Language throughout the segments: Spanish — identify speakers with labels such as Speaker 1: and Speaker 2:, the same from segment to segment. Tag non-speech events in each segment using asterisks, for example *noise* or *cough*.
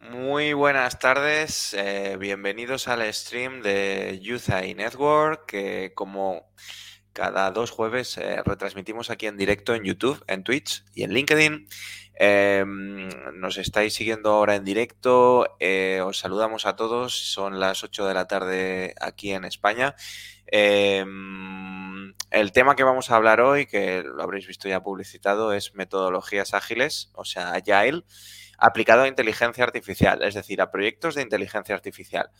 Speaker 1: Muy buenas tardes, eh, bienvenidos al stream de Youth AI Network, que como cada dos jueves eh, retransmitimos aquí en directo en YouTube, en Twitch y en LinkedIn. Em, nos estáis siguiendo ahora en directo, eh, os saludamos a todos, son las 8 de la tarde aquí en España. Em, el tema que vamos a hablar hoy, que lo habréis visto ya publicitado, es metodologías ágiles, o sea, Agile aplicado a inteligencia artificial, es decir, a proyectos de inteligencia artificial.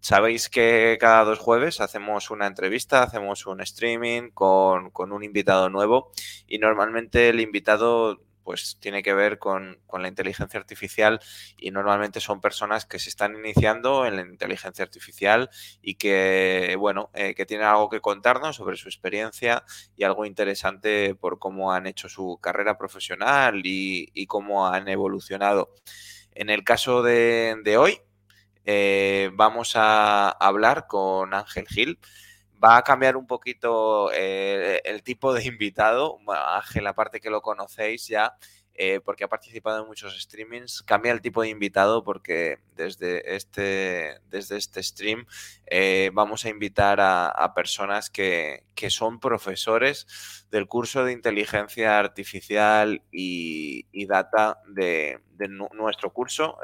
Speaker 1: Sabéis que cada dos jueves hacemos una entrevista, hacemos un streaming con, con un invitado nuevo y normalmente el invitado pues tiene que ver con, la inteligencia artificial y normalmente son personas que se están iniciando en la inteligencia artificial y que, bueno, eh, que tienen algo que contarnos sobre su experiencia y algo interesante por cómo han hecho su carrera profesional y, cómo han evolucionado. En el caso de, hoy, eh, vamos a hablar con Ángel Gil va a cambiar un poquito eh, el tipo de invitado. Ángel, aparte que lo conocéis ya, eh, porque ha participado en muchos streamings, cambia el tipo de invitado porque desde este, desde este stream eh, vamos a invitar a, personas que, son profesores del curso de inteligencia artificial y, data de, de, nuestro curso,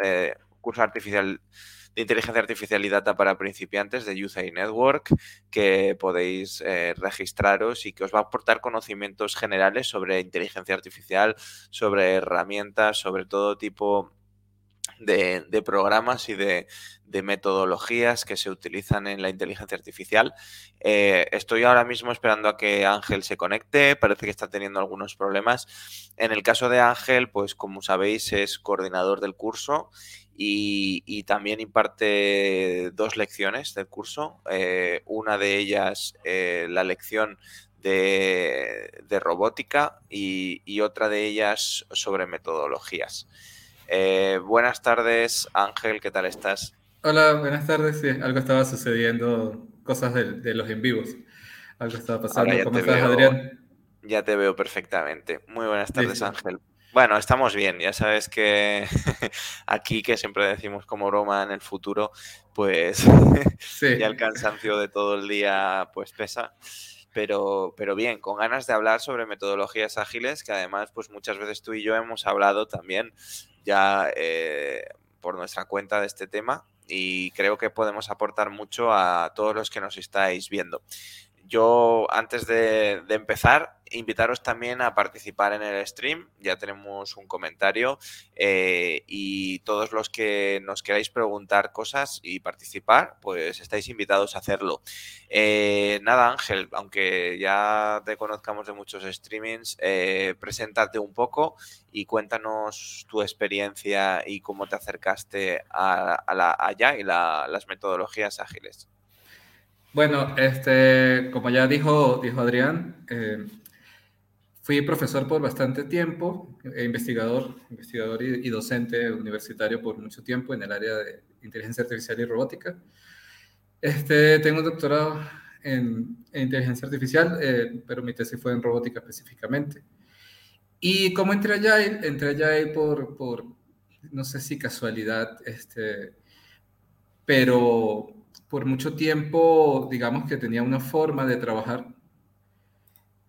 Speaker 1: curso artificial de inteligencia artificial y data para principiantes de AI Network, que podéis eh, registraros y que os va a aportar conocimientos generales sobre inteligencia artificial, sobre herramientas, sobre todo tipo de, programas y de, metodologías que se utilizan en la inteligencia artificial. Eh, estoy ahora mismo esperando a que Ángel se conecte, parece que está teniendo algunos problemas. En el caso de Ángel, pues como sabéis, es coordinador del curso y, también imparte dos lecciones del curso. Eh, una de ellas, eh, la lección de, robótica y, otra de ellas sobre metodologías. Eh, buenas tardes, Ángel, ¿qué tal estás?
Speaker 2: Hola, buenas tardes. Sí, algo estaba sucediendo, cosas de, los en vivos. Algo estaba pasando. ¿Cómo estás, Adrián?
Speaker 1: Ya te veo perfectamente. Muy buenas tardes, Ángel. Bueno, estamos bien. Ya sabes que *laughs* aquí, que siempre decimos como broma en el futuro, pues *laughs* ya el cansancio de todo el día pues pesa. Pero, pero bien, con ganas de hablar sobre metodologías ágiles, que además, pues muchas veces tú y yo hemos hablado también ya eh, por nuestra cuenta de este tema y creo que podemos aportar mucho a todos los que nos estáis viendo. Yo, antes de, empezar, invitaros también a participar en el stream. Ya tenemos un comentario eh, y todos los que nos queráis preguntar cosas y participar, pues estáis invitados a hacerlo. Eh, nada, Ángel, aunque ya te conozcamos de muchos streamings, eh, preséntate un poco y cuéntanos tu experiencia y cómo te acercaste a, la allá y las metodologías ágiles.
Speaker 2: Bueno, este, como ya dijo, dijo Adrián, eh, fui profesor por bastante tiempo, e investigador, investigador y, docente universitario por mucho tiempo en el área de inteligencia artificial y robótica. Este, tengo un doctorado en, inteligencia artificial, eh, pero mi tesis fue en robótica específicamente. Y como entré allá, entré allá por, por, no sé si casualidad, este, pero por mucho tiempo, digamos que tenía una forma de trabajar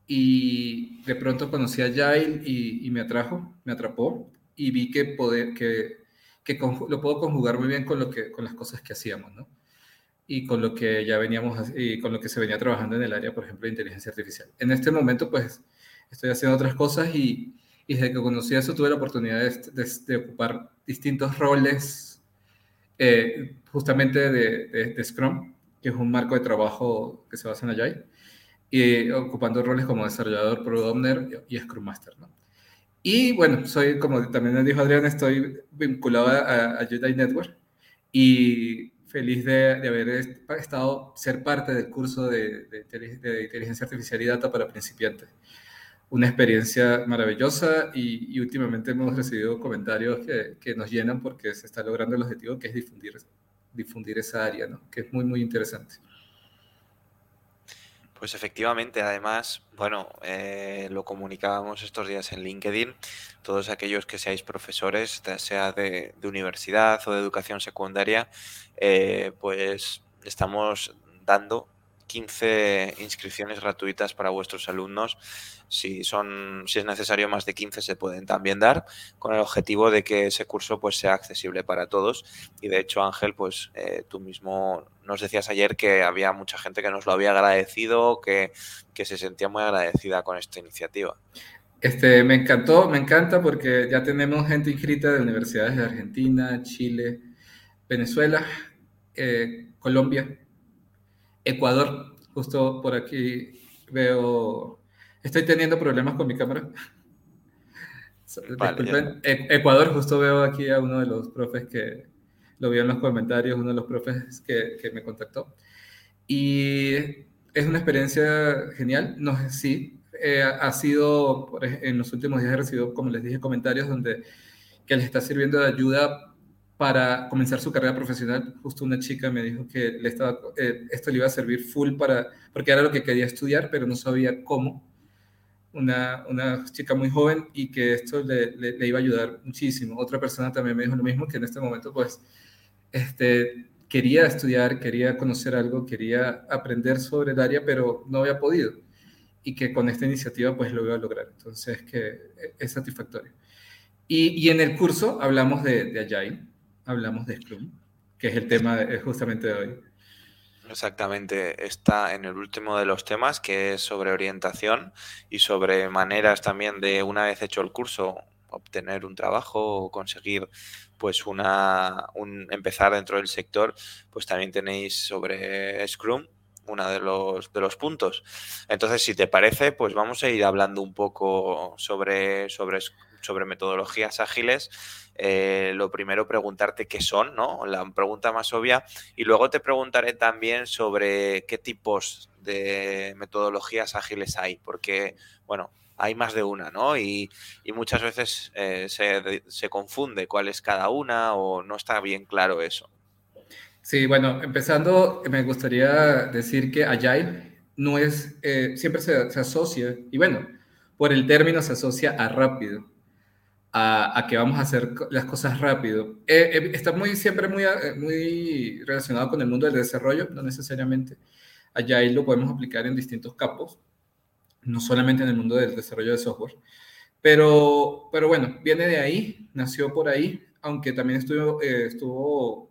Speaker 2: y de pronto conocí a Jail y, me atrajo, me atrapó y vi que, poder, que, que lo puedo conjugar muy bien con, lo que, con las cosas que hacíamos, ¿no? Y con lo que ya veníamos, y con lo que se venía trabajando en el área, por ejemplo, de inteligencia artificial. En este momento, pues, estoy haciendo otras cosas y, y desde que conocí eso tuve la oportunidad de ocupar distintos roles eh, justamente de, Scrum, que es un marco de trabajo que se basa en Agile, y ocupando roles como desarrollador, Product Owner y Scrum Master. ¿no? Y bueno, soy, como también dijo Adrián, estoy vinculado a, a Network y feliz de, haber estado, ser parte del curso de, de, inteligencia artificial y data para principiantes una experiencia maravillosa y, últimamente hemos recibido comentarios que, que, nos llenan porque se está logrando el objetivo que es difundir, difundir esa área, ¿no? que es muy, muy interesante.
Speaker 1: Pues efectivamente, además, bueno, eh, lo comunicábamos estos días en LinkedIn, todos aquellos que seáis profesores, sea de, universidad o de educación secundaria, eh, pues estamos dando 15 inscripciones gratuitas para vuestros alumnos. Si, son, si es necesario más de 15 se pueden también dar con el objetivo de que ese curso pues sea accesible para todos. Y de hecho Ángel, pues eh, tú mismo nos decías ayer que había mucha gente que nos lo había agradecido, que, que se sentía muy agradecida con esta iniciativa.
Speaker 2: Este, me encantó, me encanta porque ya tenemos gente inscrita de universidades de Argentina, Chile, Venezuela, eh, Colombia, Ecuador, justo por aquí veo, estoy teniendo problemas con mi cámara. Disculpen, e-, Ecuador, justo veo aquí a uno de los profes que lo vio en los comentarios, uno de los profes que, que me contactó. Y es una experiencia genial, no sé sí, eh, ha sido, en los últimos días he recibido, como les dije, comentarios donde que les está sirviendo de ayuda para comenzar su carrera profesional, justo una chica me dijo que le estaba, eh, esto le iba a servir full para, porque era lo que quería estudiar, pero no sabía cómo. Una, una chica muy joven y que esto le, le, iba a ayudar muchísimo. Otra persona también me dijo lo mismo, que en este momento pues este, quería estudiar, quería conocer algo, quería aprender sobre el área, pero no había podido. Y que con esta iniciativa pues lo iba a lograr. Entonces que es satisfactorio. Y, y en el curso hablamos de, de Agile hablamos de Scrum, que es el tema justamente de hoy.
Speaker 1: Exactamente, está en el último de los temas, que es sobre orientación y sobre maneras también de, una vez hecho el curso, obtener un trabajo o conseguir pues una un, empezar dentro del sector, pues también tenéis sobre Scrum uno de los, de los puntos. Entonces, si te parece, pues vamos a ir hablando un poco sobre, sobre, sobre metodologías ágiles eh, lo primero preguntarte qué son, ¿no? La pregunta más obvia. Y luego te preguntaré también sobre qué tipos de metodologías ágiles hay, porque, bueno, hay más de una, ¿no? Y, muchas veces eh, se, se, confunde cuál es cada una o no está bien claro eso.
Speaker 2: Sí, bueno, empezando, me gustaría decir que Agile no es, eh, siempre se asocia, y bueno, por el término se asocia a rápido a, que vamos a hacer las cosas rápido. Eh, eh, está muy, siempre muy, eh, muy relacionado con el mundo del desarrollo, no necesariamente. Allá ahí lo podemos aplicar en distintos campos, no solamente en el mundo del desarrollo de software. Pero, pero bueno, viene de ahí, nació por ahí, aunque también estuvo, estuvo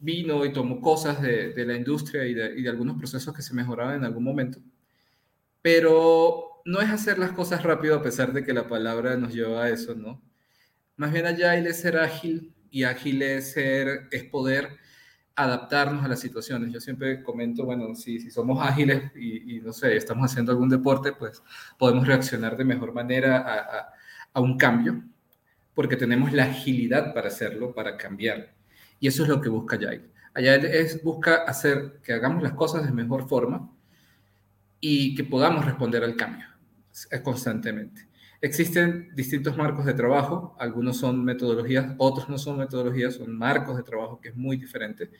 Speaker 2: vino y tomó cosas de, de la industria y de, y de algunos procesos que se mejoraban en algún momento. Pero no es hacer las cosas rápido a pesar de que la palabra nos lleva a eso, ¿no? Más bien allá es ser ágil y ágil es ser, es poder adaptarnos a las situaciones. Yo siempre comento, bueno, si, si somos ágiles y, no sé, estamos haciendo algún deporte, pues podemos reaccionar de mejor manera a, a, un cambio, porque tenemos la agilidad para hacerlo, para cambiar. Y eso es lo que busca Agile. Agile es, busca hacer que hagamos las cosas de mejor forma y que podamos responder al cambio constantemente. Existen distintos marcos de trabajo, algunos son metodologías, otros no son metodologías, son marcos de trabajo que es muy diferente.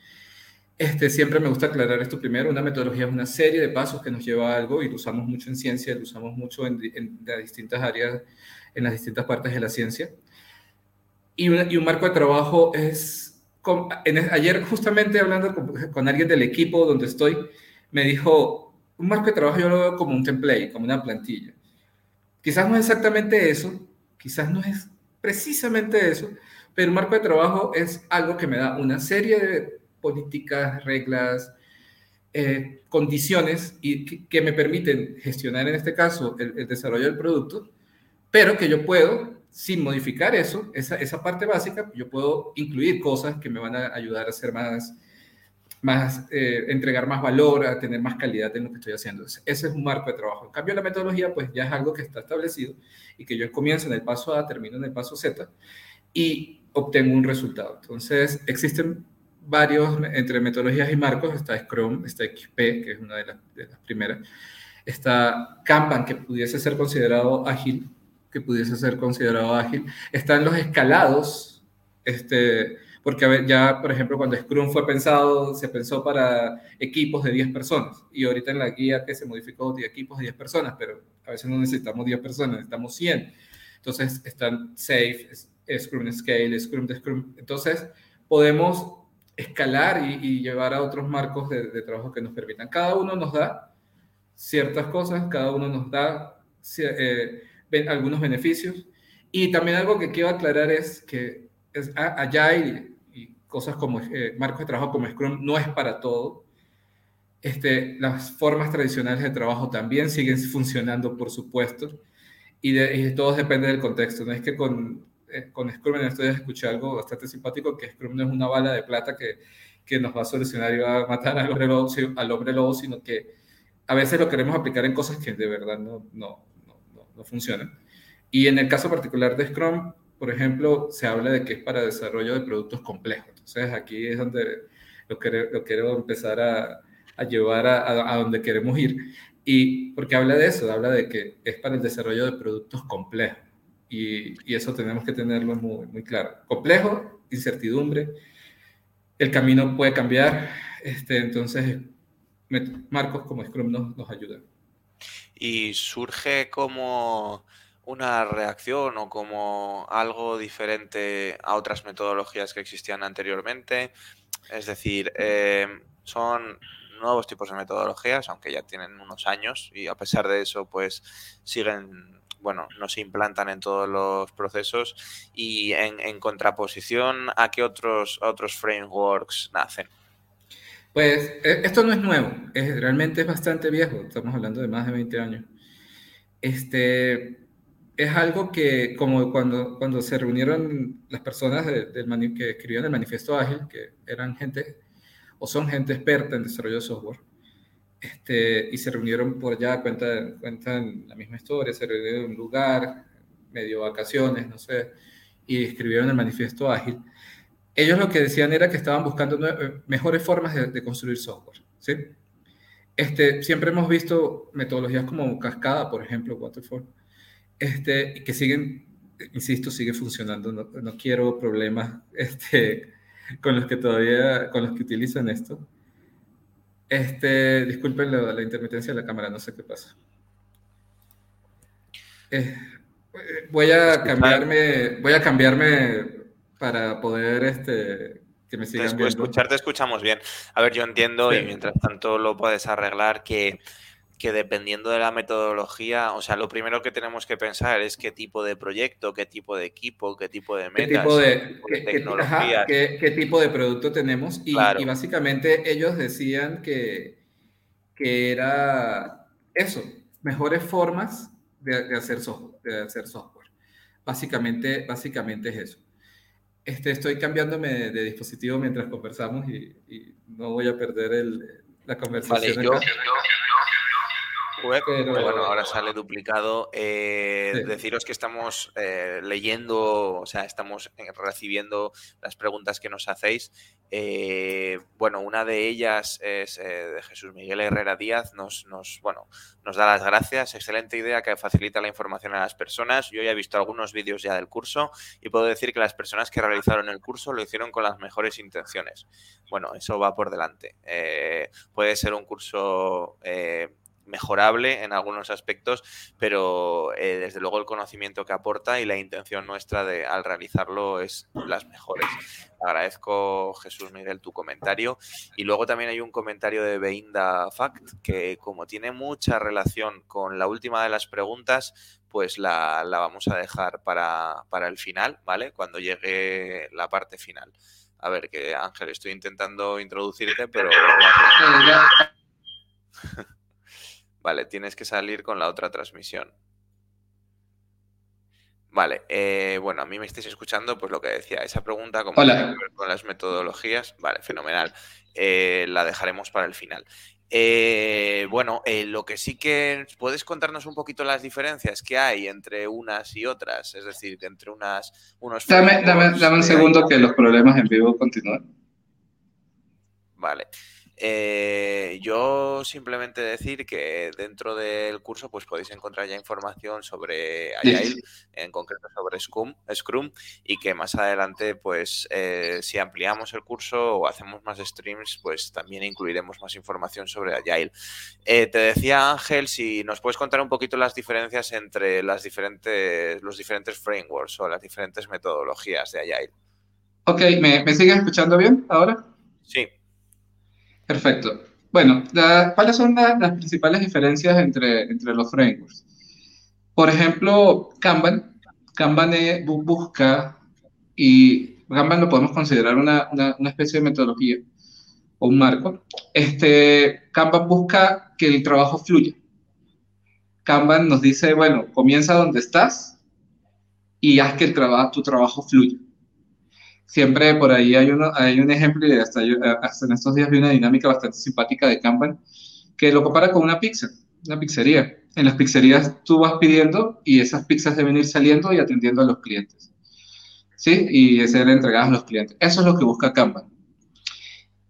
Speaker 2: Este, siempre me gusta aclarar esto primero, una metodología es una serie de pasos que nos lleva a algo y lo usamos mucho en ciencia, lo usamos mucho en, las distintas áreas, en las distintas partes de la ciencia. Y, un marco de trabajo es, ayer justamente hablando con, con alguien del equipo donde estoy, me dijo, un marco de trabajo yo lo veo como un template, como una plantilla. Quizás no es exactamente eso, quizás no es precisamente eso, pero un marco de trabajo es algo que me da una serie de políticas, reglas, eh, condiciones y que, me permiten gestionar en este caso el, desarrollo del producto, pero que yo puedo, sin modificar eso, esa, esa parte básica, yo puedo incluir cosas que me van a ayudar a ser más más, eh, entregar más valor, a tener más calidad en lo que estoy haciendo. Ese es un marco de trabajo. En cambio, la metodología, pues ya es algo que está establecido y que yo comienzo en el paso A, termino en el paso Z y obtengo un resultado. Entonces, existen varios, entre metodologías y marcos, está Scrum, está XP, que es una de las, de las primeras, está Kanban, que pudiese ser considerado ágil, que pudiese ser considerado ágil, están los escalados, este, porque ya, por ejemplo, cuando Scrum fue pensado, se pensó para equipos de 10 personas, y ahorita en la guía que se modificó, de equipos de 10 personas, pero a veces no necesitamos 10 personas, necesitamos 100. Entonces están Safe, Scrum Scale, Scrum de Scrum. Entonces podemos escalar y, llevar a otros marcos de, de, trabajo que nos permitan. Cada uno nos da ciertas cosas, cada uno nos da eh, algunos beneficios. Y también algo que quiero aclarar es que es, Agile y cosas como eh, marcos de trabajo como Scrum no es para todo. Este, las formas tradicionales de trabajo también siguen funcionando, por supuesto, y, de, todo depende del contexto. No es que con, eh, con Scrum en esto escuché algo bastante simpático, que Scrum no es una bala de plata que, que nos va a solucionar y va a matar al hombre lobo, al hombre lobo sino que a veces lo queremos aplicar en cosas que de verdad no, no, no, no funcionan. Y en el caso particular de Scrum, por ejemplo, se habla de que es para desarrollo de productos complejos. Entonces aquí es donde lo quiero, lo quiero empezar a, a llevar a, a, donde queremos ir. Y porque habla de eso, habla de que es para el desarrollo de productos complejos. Y, y eso tenemos que tenerlo muy, muy claro. Complejo, incertidumbre, el camino puede cambiar. Este, entonces, marcos como Scrum nos, nos ayudan.
Speaker 1: Y surge como una reacción o como algo diferente a otras metodologías que existían anteriormente. Es decir, eh, son nuevos tipos de metodologías, aunque ya tienen unos años y a pesar de eso, pues siguen, bueno, no se implantan en todos los procesos y en, contraposición a qué otros, otros frameworks nacen.
Speaker 2: Pues e, esto no es nuevo, realmente es bastante viejo, estamos hablando de más de 20 años. Este, es algo que, como cuando, cuando se reunieron las personas que escribían el manifiesto ágil, que eran gente, o son gente experta en desarrollo de software, este, y se reunieron por allá, cuentan, cuentan la misma historia, se reunieron en un lugar, medio vacaciones, no sé, y escribieron el manifiesto ágil. Ellos lo que decían era que estaban buscando mejores formas de, de construir software, ¿sí? Este, siempre hemos visto metodologías como Cascada, por ejemplo, Waterfall, este, que siguen, insisto, sigue funcionando. No, no, quiero problemas *laughs* este, con los que todavía, con los que utilizan esto. Este, disculpen la, la intermitencia de la cámara, no sé qué pasa. Eh, voy a cambiarme, voy a cambiarme para poder este, que me sigan
Speaker 1: Después, viendo. Escucharte escuchamos bien. A ver, yo entiendo sí. y mientras tanto lo puedes arreglar que que dependiendo de la metodología, o sea, lo primero que tenemos que pensar es qué tipo de proyecto, qué tipo de equipo, qué tipo de metas,
Speaker 2: qué tipo de, qué, tecnología, qué, qué, tipo de producto tenemos. Y, claro. y básicamente ellos decían que, que, era eso, mejores formas de, de, hacer, software, de hacer software. Básicamente, básicamente es eso. Este, estoy cambiándome de, de dispositivo mientras conversamos y, y, no voy a perder el, la conversación.
Speaker 1: Vale, yo, web, pero bueno, ahora sale *laughs* duplicado. Eh, sí. Deciros que estamos eh, leyendo, o sea, estamos eh, recibiendo las preguntas que nos hacéis. Eh, bueno, una de ellas es de Jesús Miguel Herrera Díaz, nos, nos, bueno, nos da las gracias. Excelente idea que facilita la información a las personas. Yo ya he visto algunos vídeos ya del curso y puedo decir que las personas que realizaron el curso lo hicieron con las mejores intenciones. Bueno, eso va por delante. Puede ser un curso mejorable en algunos aspectos, pero eh, desde luego el conocimiento que aporta y la intención nuestra de al realizarlo es las mejores. Agradezco, Jesús Miguel, tu comentario. Y luego también hay un comentario de Beinda Fact, que como tiene mucha relación con la última de las preguntas, pues la, la vamos a dejar para, para el final, ¿vale? Cuando llegue la parte final. A ver, que Ángel, estoy intentando introducirte, pero... *laughs* Vale, tienes que salir con la otra transmisión. Vale, eh, bueno, a mí me estáis escuchando, pues lo que decía, esa pregunta como
Speaker 2: Hola.
Speaker 1: con las metodologías, vale, fenomenal. Eh, la dejaremos para el final. Eh, bueno, lo que sí que puedes contarnos un poquito las diferencias que hay entre unas y otras, es decir, entre unas unos.
Speaker 2: Dame, dame, dame un segundo que los problemas en vivo continúan.
Speaker 1: Vale. Eh, yo simplemente decir que dentro del curso pues podéis encontrar ya información sobre Agile, en concreto sobre Scrum, Scrum y que más adelante pues eh, si ampliamos el curso o hacemos más streams pues también incluiremos más información sobre Agile. Eh, te decía Ángel si nos puedes contar un poquito las diferencias entre las diferentes, los diferentes frameworks o las diferentes metodologías de Agile.
Speaker 2: Ok, ¿me, me sigues escuchando bien ahora?
Speaker 1: Sí.
Speaker 2: Perfecto. Bueno, ¿cuáles son las principales diferencias entre, entre los frameworks? Por ejemplo, Kanban. Kanban busca, y Kanban lo podemos considerar una, una, especie de metodología o un marco. Este, Kanban busca que el trabajo fluya. Kanban nos dice, bueno, comienza donde estás y haz que el trabajo, tu trabajo fluya siempre por ahí hay, uno, hay un ejemplo y hasta, hasta en estos días vi una dinámica bastante simpática de Kanban que lo compara con una pizza, una pizzería. En las pizzerías tú vas pidiendo y esas pizzas deben ir saliendo y atendiendo a los clientes. ¿Sí? Y ser entregadas a los clientes. Eso es lo que busca Kanban.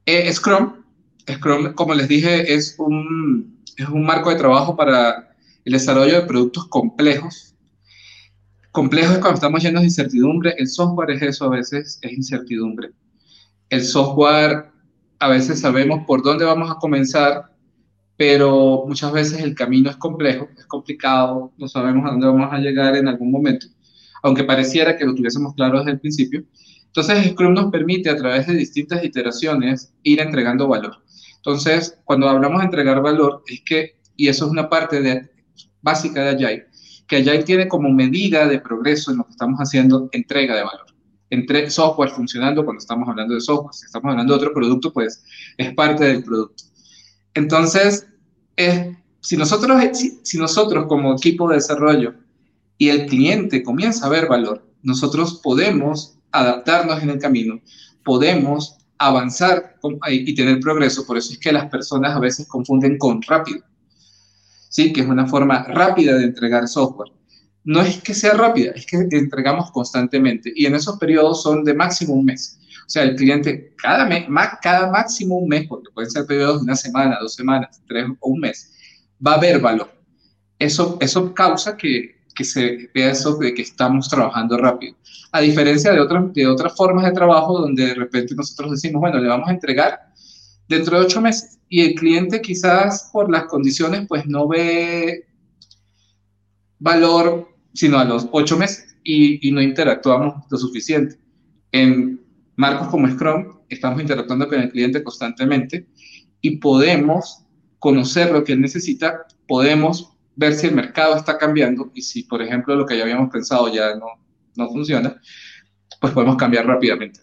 Speaker 2: Eh, Scrum, Scrum, como les dije, es un, es un marco de trabajo para el desarrollo de productos complejos Complejo es cuando estamos llenos de incertidumbre. El software es eso, a veces es incertidumbre. El software, a veces sabemos por dónde vamos a comenzar, pero muchas veces el camino es complejo, es complicado, no sabemos a dónde vamos a llegar en algún momento, aunque pareciera que lo tuviésemos claro desde el principio. Entonces, Scrum nos permite a través de distintas iteraciones ir entregando valor. Entonces, cuando hablamos de entregar valor, es que, y eso es una parte básica de Agile, que Agile tiene como medida de progreso en lo que estamos haciendo entrega de valor. Entre software funcionando cuando estamos hablando de software, si estamos hablando de otro producto, pues es parte del producto. Entonces, si, nosotros, si nosotros como equipo de desarrollo y el cliente comienza a ver valor, nosotros podemos adaptarnos en el camino, podemos avanzar y tener progreso. Por eso es que las personas a veces confunden con rápido. ¿Sí? que es una forma rápida de entregar software. No es que sea rápida, es que entregamos constantemente y en esos periodos son de máximo un mes. O sea, el cliente cada, mes, cada máximo un mes, porque pueden ser periodos de una semana, dos semanas, tres o un mes, va a ver valor. Eso, eso causa que, que se vea eso de que estamos trabajando rápido. A diferencia de otras, de otras formas de trabajo donde de repente nosotros decimos, bueno, le vamos a entregar dentro de ocho meses. Y el cliente quizás por las condiciones pues no ve valor sino a los ocho meses y, no interactuamos lo suficiente. En marcos como Scrum estamos interactuando con el cliente constantemente y podemos conocer lo que él necesita, podemos ver si el mercado está cambiando y si, por ejemplo, lo que ya habíamos pensado ya no, no funciona, pues podemos cambiar rápidamente.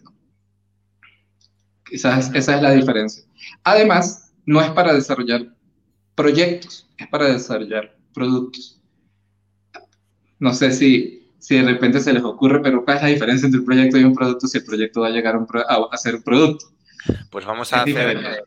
Speaker 2: Quizás esa es la diferencia. Además, no es para desarrollar proyectos, es para desarrollar productos. No sé si, si de repente se les ocurre, pero ¿cuál es la diferencia entre un proyecto y un producto si el proyecto va a llegar a, ser un producto?
Speaker 1: Pues vamos a hacer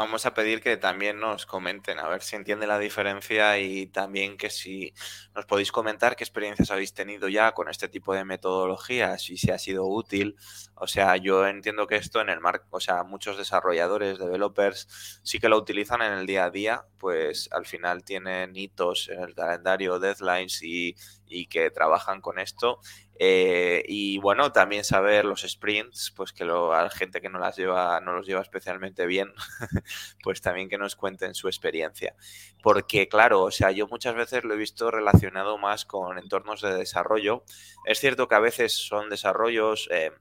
Speaker 1: vamos a pedir que también nos comenten, a ver si entiende la diferencia y también que si nos podéis comentar qué experiencias habéis tenido ya con este tipo de metodologías y si ha sido útil. O sea, yo entiendo que esto en el marco, o sea, muchos desarrolladores, developers, sí que lo utilizan en el día a día, pues al final tienen hitos en el calendario, deadlines y, y que trabajan con esto eh, y bueno, también saber los sprints, pues que lo, a la gente que no las lleva, no los lleva especialmente bien, *laughs* pues también que nos cuenten su experiencia. Porque, claro, o sea, yo muchas veces lo he visto relacionado más con entornos de desarrollo. Es cierto que a veces son desarrollos. Eh,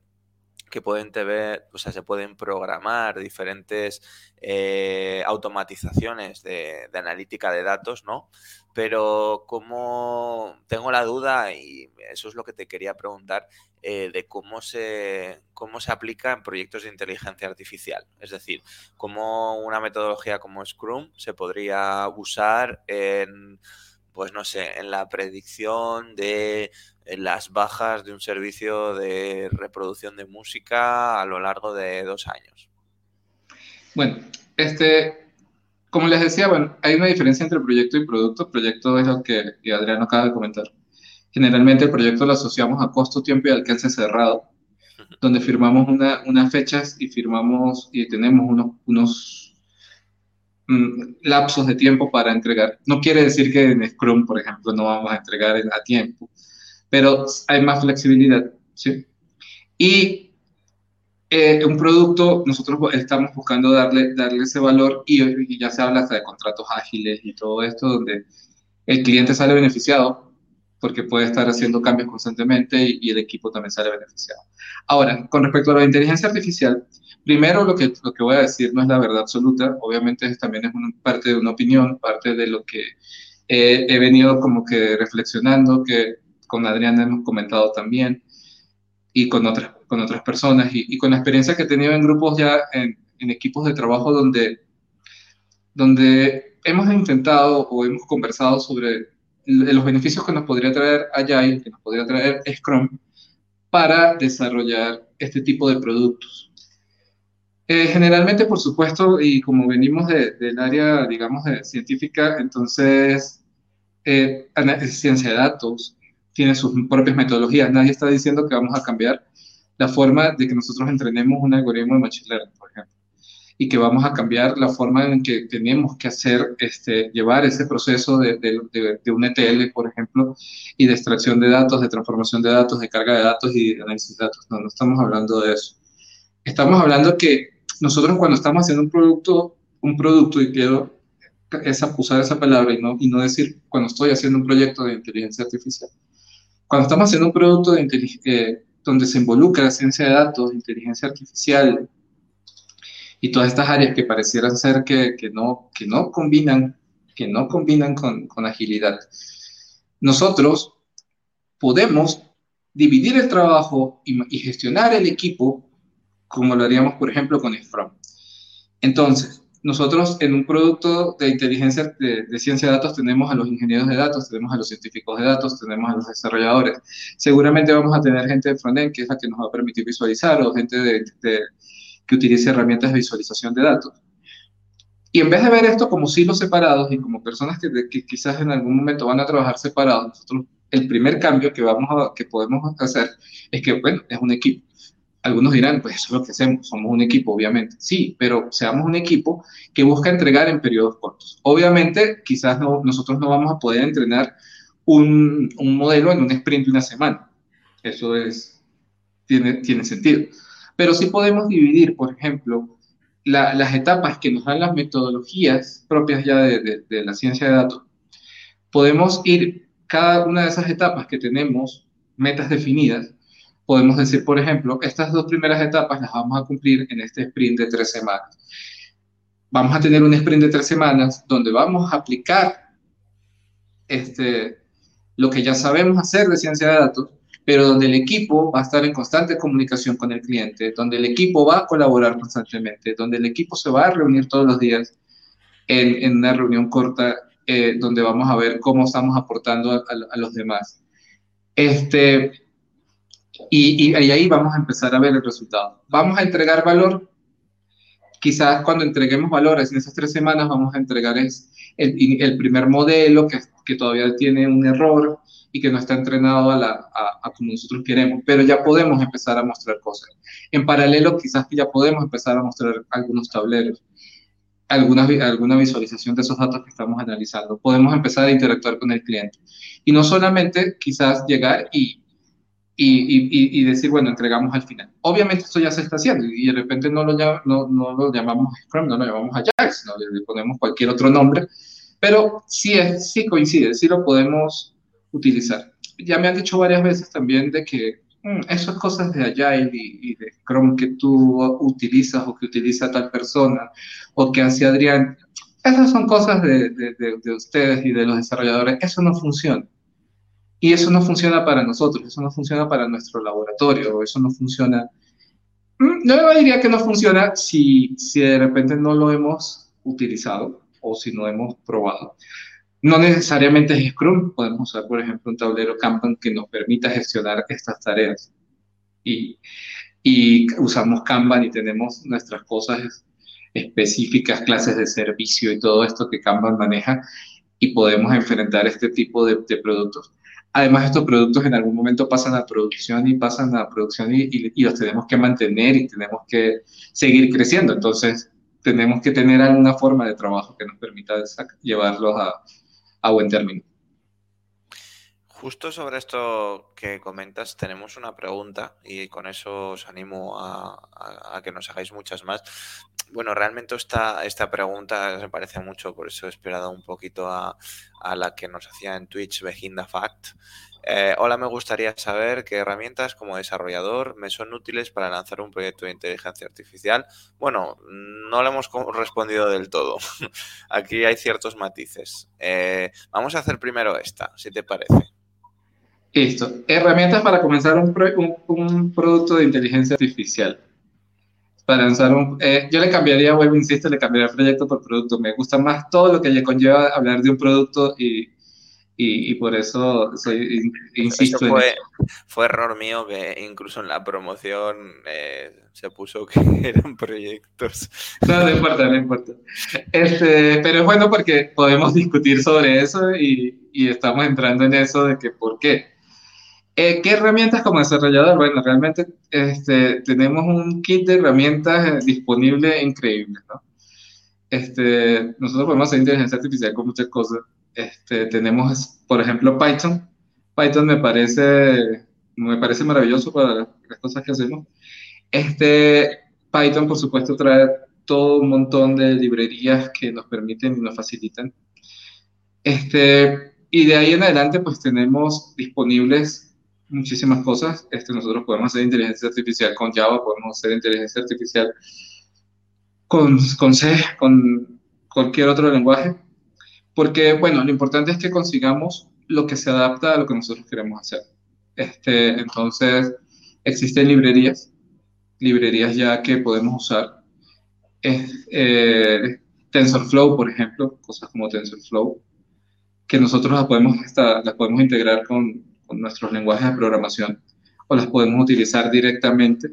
Speaker 1: que pueden tener, o sea, se pueden programar diferentes eh, automatizaciones de, analítica de datos, ¿no? Pero como tengo la duda, y eso es lo que te quería preguntar, eh, de cómo se, cómo se aplica en proyectos de inteligencia artificial. Es decir, cómo una metodología como Scrum se podría usar en, pues no sé, en la predicción de las bajas de un servicio de reproducción de música a lo largo de dos años.
Speaker 2: Bueno, este, como les decía, bueno, hay una diferencia entre proyecto y producto. Proyecto es lo que, Adriano acaba de comentar. Generalmente el proyecto lo asociamos a costo, tiempo y alcance cerrado, donde firmamos unas fechas y firmamos y tenemos unos, unos, lapsos de tiempo para entregar. No quiere decir que en Scrum, por ejemplo, no vamos a entregar a tiempo, pero hay más flexibilidad, ¿sí? Y eh, un producto, nosotros estamos buscando darle, darle ese valor y, ya se habla hasta de contratos ágiles y todo esto, donde el cliente sale beneficiado porque puede estar haciendo cambios constantemente y, el equipo también sale beneficiado. Ahora, con respecto a la inteligencia artificial, primero lo que, lo que voy a decir no es la verdad absoluta, obviamente también es parte de una opinión, parte de lo que he venido como que reflexionando, que con Adriana hemos comentado también, y con otras, con otras personas, y, con la experiencia que he tenido en grupos ya, en, en equipos de trabajo donde, donde hemos intentado o hemos conversado sobre los beneficios que nos podría traer Agile, que nos podría traer Scrum, para desarrollar este tipo de productos. Eh, generalmente, por supuesto, y como venimos del área, digamos, de científica, entonces, eh, ciencia de datos tiene sus propias metodologías. Nadie está diciendo que vamos a cambiar la forma de que nosotros entrenemos un algoritmo de machine learning, por ejemplo y que vamos a cambiar la forma en que tenemos que hacer, este, llevar ese proceso de, de, un ETL, por ejemplo, y de extracción de datos, de transformación de datos, de carga de datos y de análisis de datos. No, no estamos hablando de eso. Estamos hablando que nosotros cuando estamos haciendo un producto, un producto, y quiero esa, usar esa palabra y no, y no decir cuando estoy haciendo un proyecto de inteligencia artificial. Cuando estamos haciendo un producto de eh, donde se involucra ciencia de datos, inteligencia artificial, y todas estas áreas que parecieran ser que, que no, que no combinan, que no combinan con, con agilidad. Nosotros podemos dividir el trabajo y, gestionar el equipo como lo haríamos, por ejemplo, con Scrum. Entonces, nosotros en un producto de inteligencia de, de, ciencia de datos tenemos a los ingenieros de datos, tenemos a los científicos de datos, tenemos a los desarrolladores. Seguramente vamos a tener gente de frontend que es la que nos va a permitir visualizar o gente de, de, que utilice herramientas de visualización de datos. Y en vez de ver esto como silos separados y como personas que, que quizás en algún momento van a trabajar separados, nosotros el primer cambio que, vamos a, que podemos hacer es que, bueno, es un equipo. Algunos dirán, pues eso es lo que hacemos, somos un equipo, obviamente. Sí, pero seamos un equipo que busca entregar en periodos cortos. Obviamente, quizás no, nosotros no vamos a poder entrenar un, un modelo en un sprint de una semana. Eso es, tiene, tiene sentido. Pero sí podemos dividir, por ejemplo, las etapas que nos dan las metodologías propias ya de, la ciencia de datos. Podemos ir cada una de esas etapas que tenemos, metas definidas, podemos decir, por ejemplo, estas dos primeras etapas las vamos a cumplir en este sprint de tres semanas. Vamos a tener un sprint de tres semanas donde vamos a aplicar este, lo que ya sabemos hacer de ciencia de datos pero donde el equipo va a estar en constante comunicación con el cliente, donde el equipo va a colaborar constantemente, donde el equipo se va a reunir todos los días en, una reunión corta eh, donde vamos a ver cómo estamos aportando a, los demás. Este, y, ahí vamos a empezar a ver el resultado. Vamos a entregar valor. Quizás cuando entreguemos valores en esas tres semanas vamos a entregar el, el primer modelo que, que todavía tiene un error, y que no está entrenado a, la, a, como nosotros queremos, pero ya podemos empezar a mostrar cosas. En paralelo, quizás ya podemos empezar a mostrar algunos tableros, alguna, alguna visualización de esos datos que estamos analizando. Podemos empezar a interactuar con el cliente. Y no solamente quizás llegar y, y, y, decir, bueno, entregamos al final. Obviamente esto ya se está haciendo y de repente no lo, no, no lo llamamos Scrum, no lo llamamos Ajax, no le, ponemos cualquier otro nombre, pero sí, es, sí coincide, sí lo podemos utilizar. Ya me han dicho varias veces también de que mm, esas cosas de Agile y, de Chrome que tú utilizas o que utiliza tal persona o que hace Adrián, esas son cosas de, de, de, ustedes y de los desarrolladores. Eso no funciona. Y eso no funciona para nosotros, eso no funciona para nuestro laboratorio, eso no funciona. Mm, no diría que no funciona si, si de repente no lo hemos utilizado o si no hemos probado. No necesariamente es Scrum, podemos usar, por ejemplo, un tablero Kanban que nos permita gestionar estas tareas. Y, y usamos Kanban y tenemos nuestras cosas específicas, clases de servicio y todo esto que Kanban maneja y podemos enfrentar este tipo de, productos. Además, estos productos en algún momento pasan a producción y pasan a producción y, los tenemos que mantener y tenemos que seguir creciendo. Entonces, tenemos que tener alguna forma de trabajo que nos permita llevarlos a buen término.
Speaker 1: Justo sobre esto que comentas, tenemos una pregunta y con eso os animo a, que nos hagáis muchas más. Bueno, realmente esta, esta pregunta se parece mucho, por eso he esperado un poquito a, la que nos hacía en Twitch Beginda Fact. Eh, hola, me gustaría saber qué herramientas como desarrollador me son útiles para lanzar un proyecto de inteligencia artificial. Bueno, no le hemos respondido del todo. *laughs* Aquí hay ciertos matices. Eh, vamos a hacer primero esta, si te parece.
Speaker 2: Listo. Herramientas para comenzar un, un, producto de inteligencia artificial. Para lanzar un, eh, yo le cambiaría, vuelvo, insisto, le cambiaría proyecto por producto. Me gusta más todo lo que conlleva hablar de un producto y, y, por eso soy, insisto.
Speaker 1: Eso fue, fue, error mío que incluso en la promoción eh, se puso *laughs* que eran proyectos.
Speaker 2: No, no importa, no importa. Este, pero es bueno porque podemos discutir sobre eso y, y estamos entrando en eso de que por qué. Eh, ¿Qué herramientas como desarrollador? Bueno, realmente este, tenemos un kit de herramientas eh, disponible increíble, ¿no? Este, nosotros podemos hacer inteligencia artificial con muchas cosas. Este, tenemos, por ejemplo, Python. Python me parece, me parece maravilloso para las cosas que hacemos. Este, Python, por supuesto, trae todo un montón de librerías que nos permiten y nos facilitan. Este, y de ahí en adelante, pues tenemos disponibles muchísimas cosas. Este, nosotros podemos hacer inteligencia artificial con Java, podemos hacer inteligencia artificial con, con C, con cualquier otro lenguaje. Porque, bueno, lo importante es que consigamos lo que se adapta a lo que nosotros queremos hacer. Este, entonces, existen librerías, librerías ya que podemos usar. Eh, TensorFlow, por ejemplo, cosas como TensorFlow, que nosotros las podemos, las podemos integrar con, con nuestros lenguajes de programación o las podemos utilizar directamente.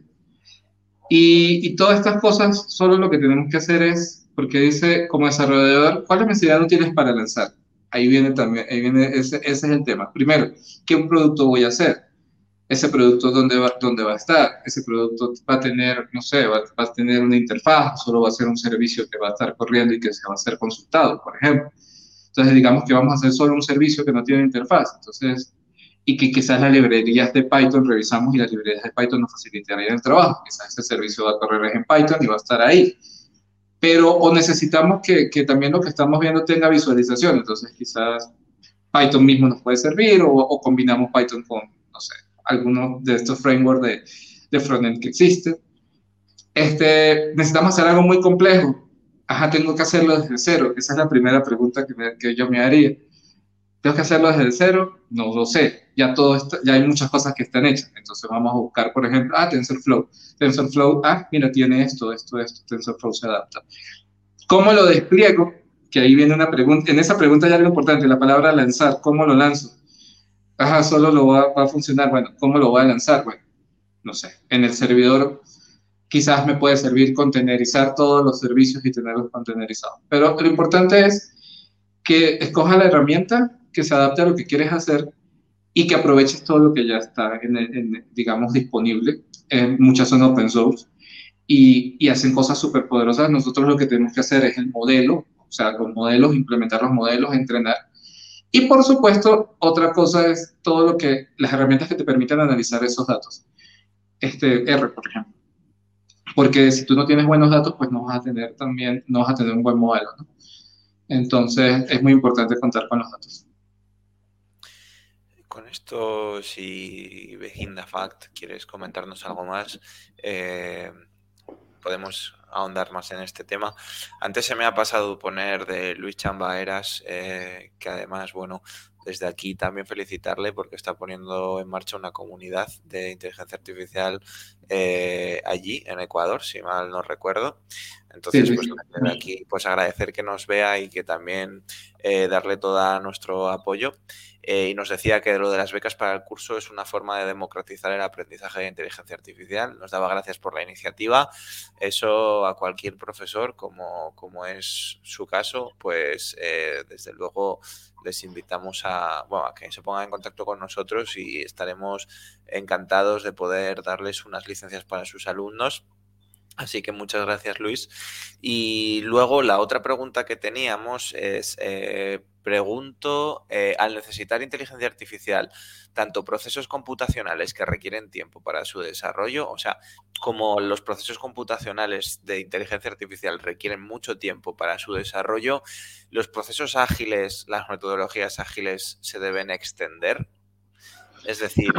Speaker 2: Y, todas estas cosas, solo lo que tenemos que hacer es, porque dice como desarrollador, ¿cuáles me serían útiles para lanzar? Ahí viene también, ahí viene, ese, ese, es el tema. Primero, ¿qué producto voy a hacer? Ese producto, ¿dónde va, dónde va a estar? Ese producto va a tener, no sé, va, va a tener una interfaz, solo va a ser un servicio que va a estar corriendo y que se va a ser consultado, por ejemplo. Entonces, digamos que vamos a hacer solo un servicio que no tiene interfaz. Entonces, y que quizás las librerías de Python revisamos y las librerías de Python nos facilitarían el trabajo. Quizás ese servicio va a correr en Python y va a estar ahí. Pero o necesitamos que, que también lo que estamos viendo tenga visualización. Entonces quizás Python mismo nos puede servir o, o combinamos Python con, no sé, alguno de estos frameworks de, de frontend que existen. Este, necesitamos hacer algo muy complejo. Ajá, tengo que hacerlo desde cero. Esa es la primera pregunta que, que yo me haría. ¿Tengo que hacerlo desde cero? No lo sé. Ya todo esto, ya hay muchas cosas que están hechas. Entonces vamos a buscar, por ejemplo, ah, TensorFlow. TensorFlow, ah, mira, tiene esto, esto, esto. TensorFlow se adapta. ¿Cómo lo despliego? Que ahí viene una pregunta. En esa pregunta hay algo importante, la palabra lanzar. ¿Cómo lo lanzo? Ajá, solo lo va, va a funcionar. Bueno, ¿cómo lo voy a lanzar? Bueno, no sé. En el servidor quizás me puede servir contenerizar todos los servicios y tenerlos contenerizados. Pero lo importante es que escoja la herramienta que se adapte a lo que quieres hacer y que aproveches todo lo que ya está, en, digamos, disponible. en muchas son open source y, y hacen cosas súper poderosas. Nosotros lo que tenemos que hacer es el modelo, o sea, los modelos, implementar los modelos, entrenar. Y por supuesto, otra cosa es todo lo que, las herramientas que te permiten analizar esos datos. Este, R, por ejemplo. Porque si tú no tienes buenos datos, pues no vas a tener también, no vas a tener un buen modelo, ¿no? Entonces, es muy importante contar con los datos.
Speaker 1: Esto, si Beginda Fact quieres comentarnos algo más, eh, podemos ahondar más en este tema. Antes se me ha pasado poner de Luis Chamba Eras, eh, que además, bueno, desde aquí también felicitarle porque está poniendo en marcha una comunidad de inteligencia artificial eh, allí, en Ecuador, si mal no recuerdo. Entonces, pues desde aquí, pues agradecer que nos vea y que también darle todo nuestro apoyo. Eh, y nos decía que lo de las becas para el curso es una forma de democratizar el aprendizaje de inteligencia artificial. Nos daba gracias por la iniciativa. Eso a cualquier profesor, como, como es su caso, pues eh, desde luego les invitamos a, bueno, a que se pongan en contacto con nosotros y estaremos encantados de poder darles unas licencias para sus alumnos Así que muchas gracias, Luis. Y luego la otra pregunta que teníamos es, eh, pregunto, eh, al necesitar inteligencia artificial, tanto procesos computacionales que requieren tiempo para su desarrollo, o sea, como los procesos computacionales de inteligencia artificial requieren mucho tiempo para su desarrollo, los procesos ágiles, las metodologías ágiles se deben extender. Es decir,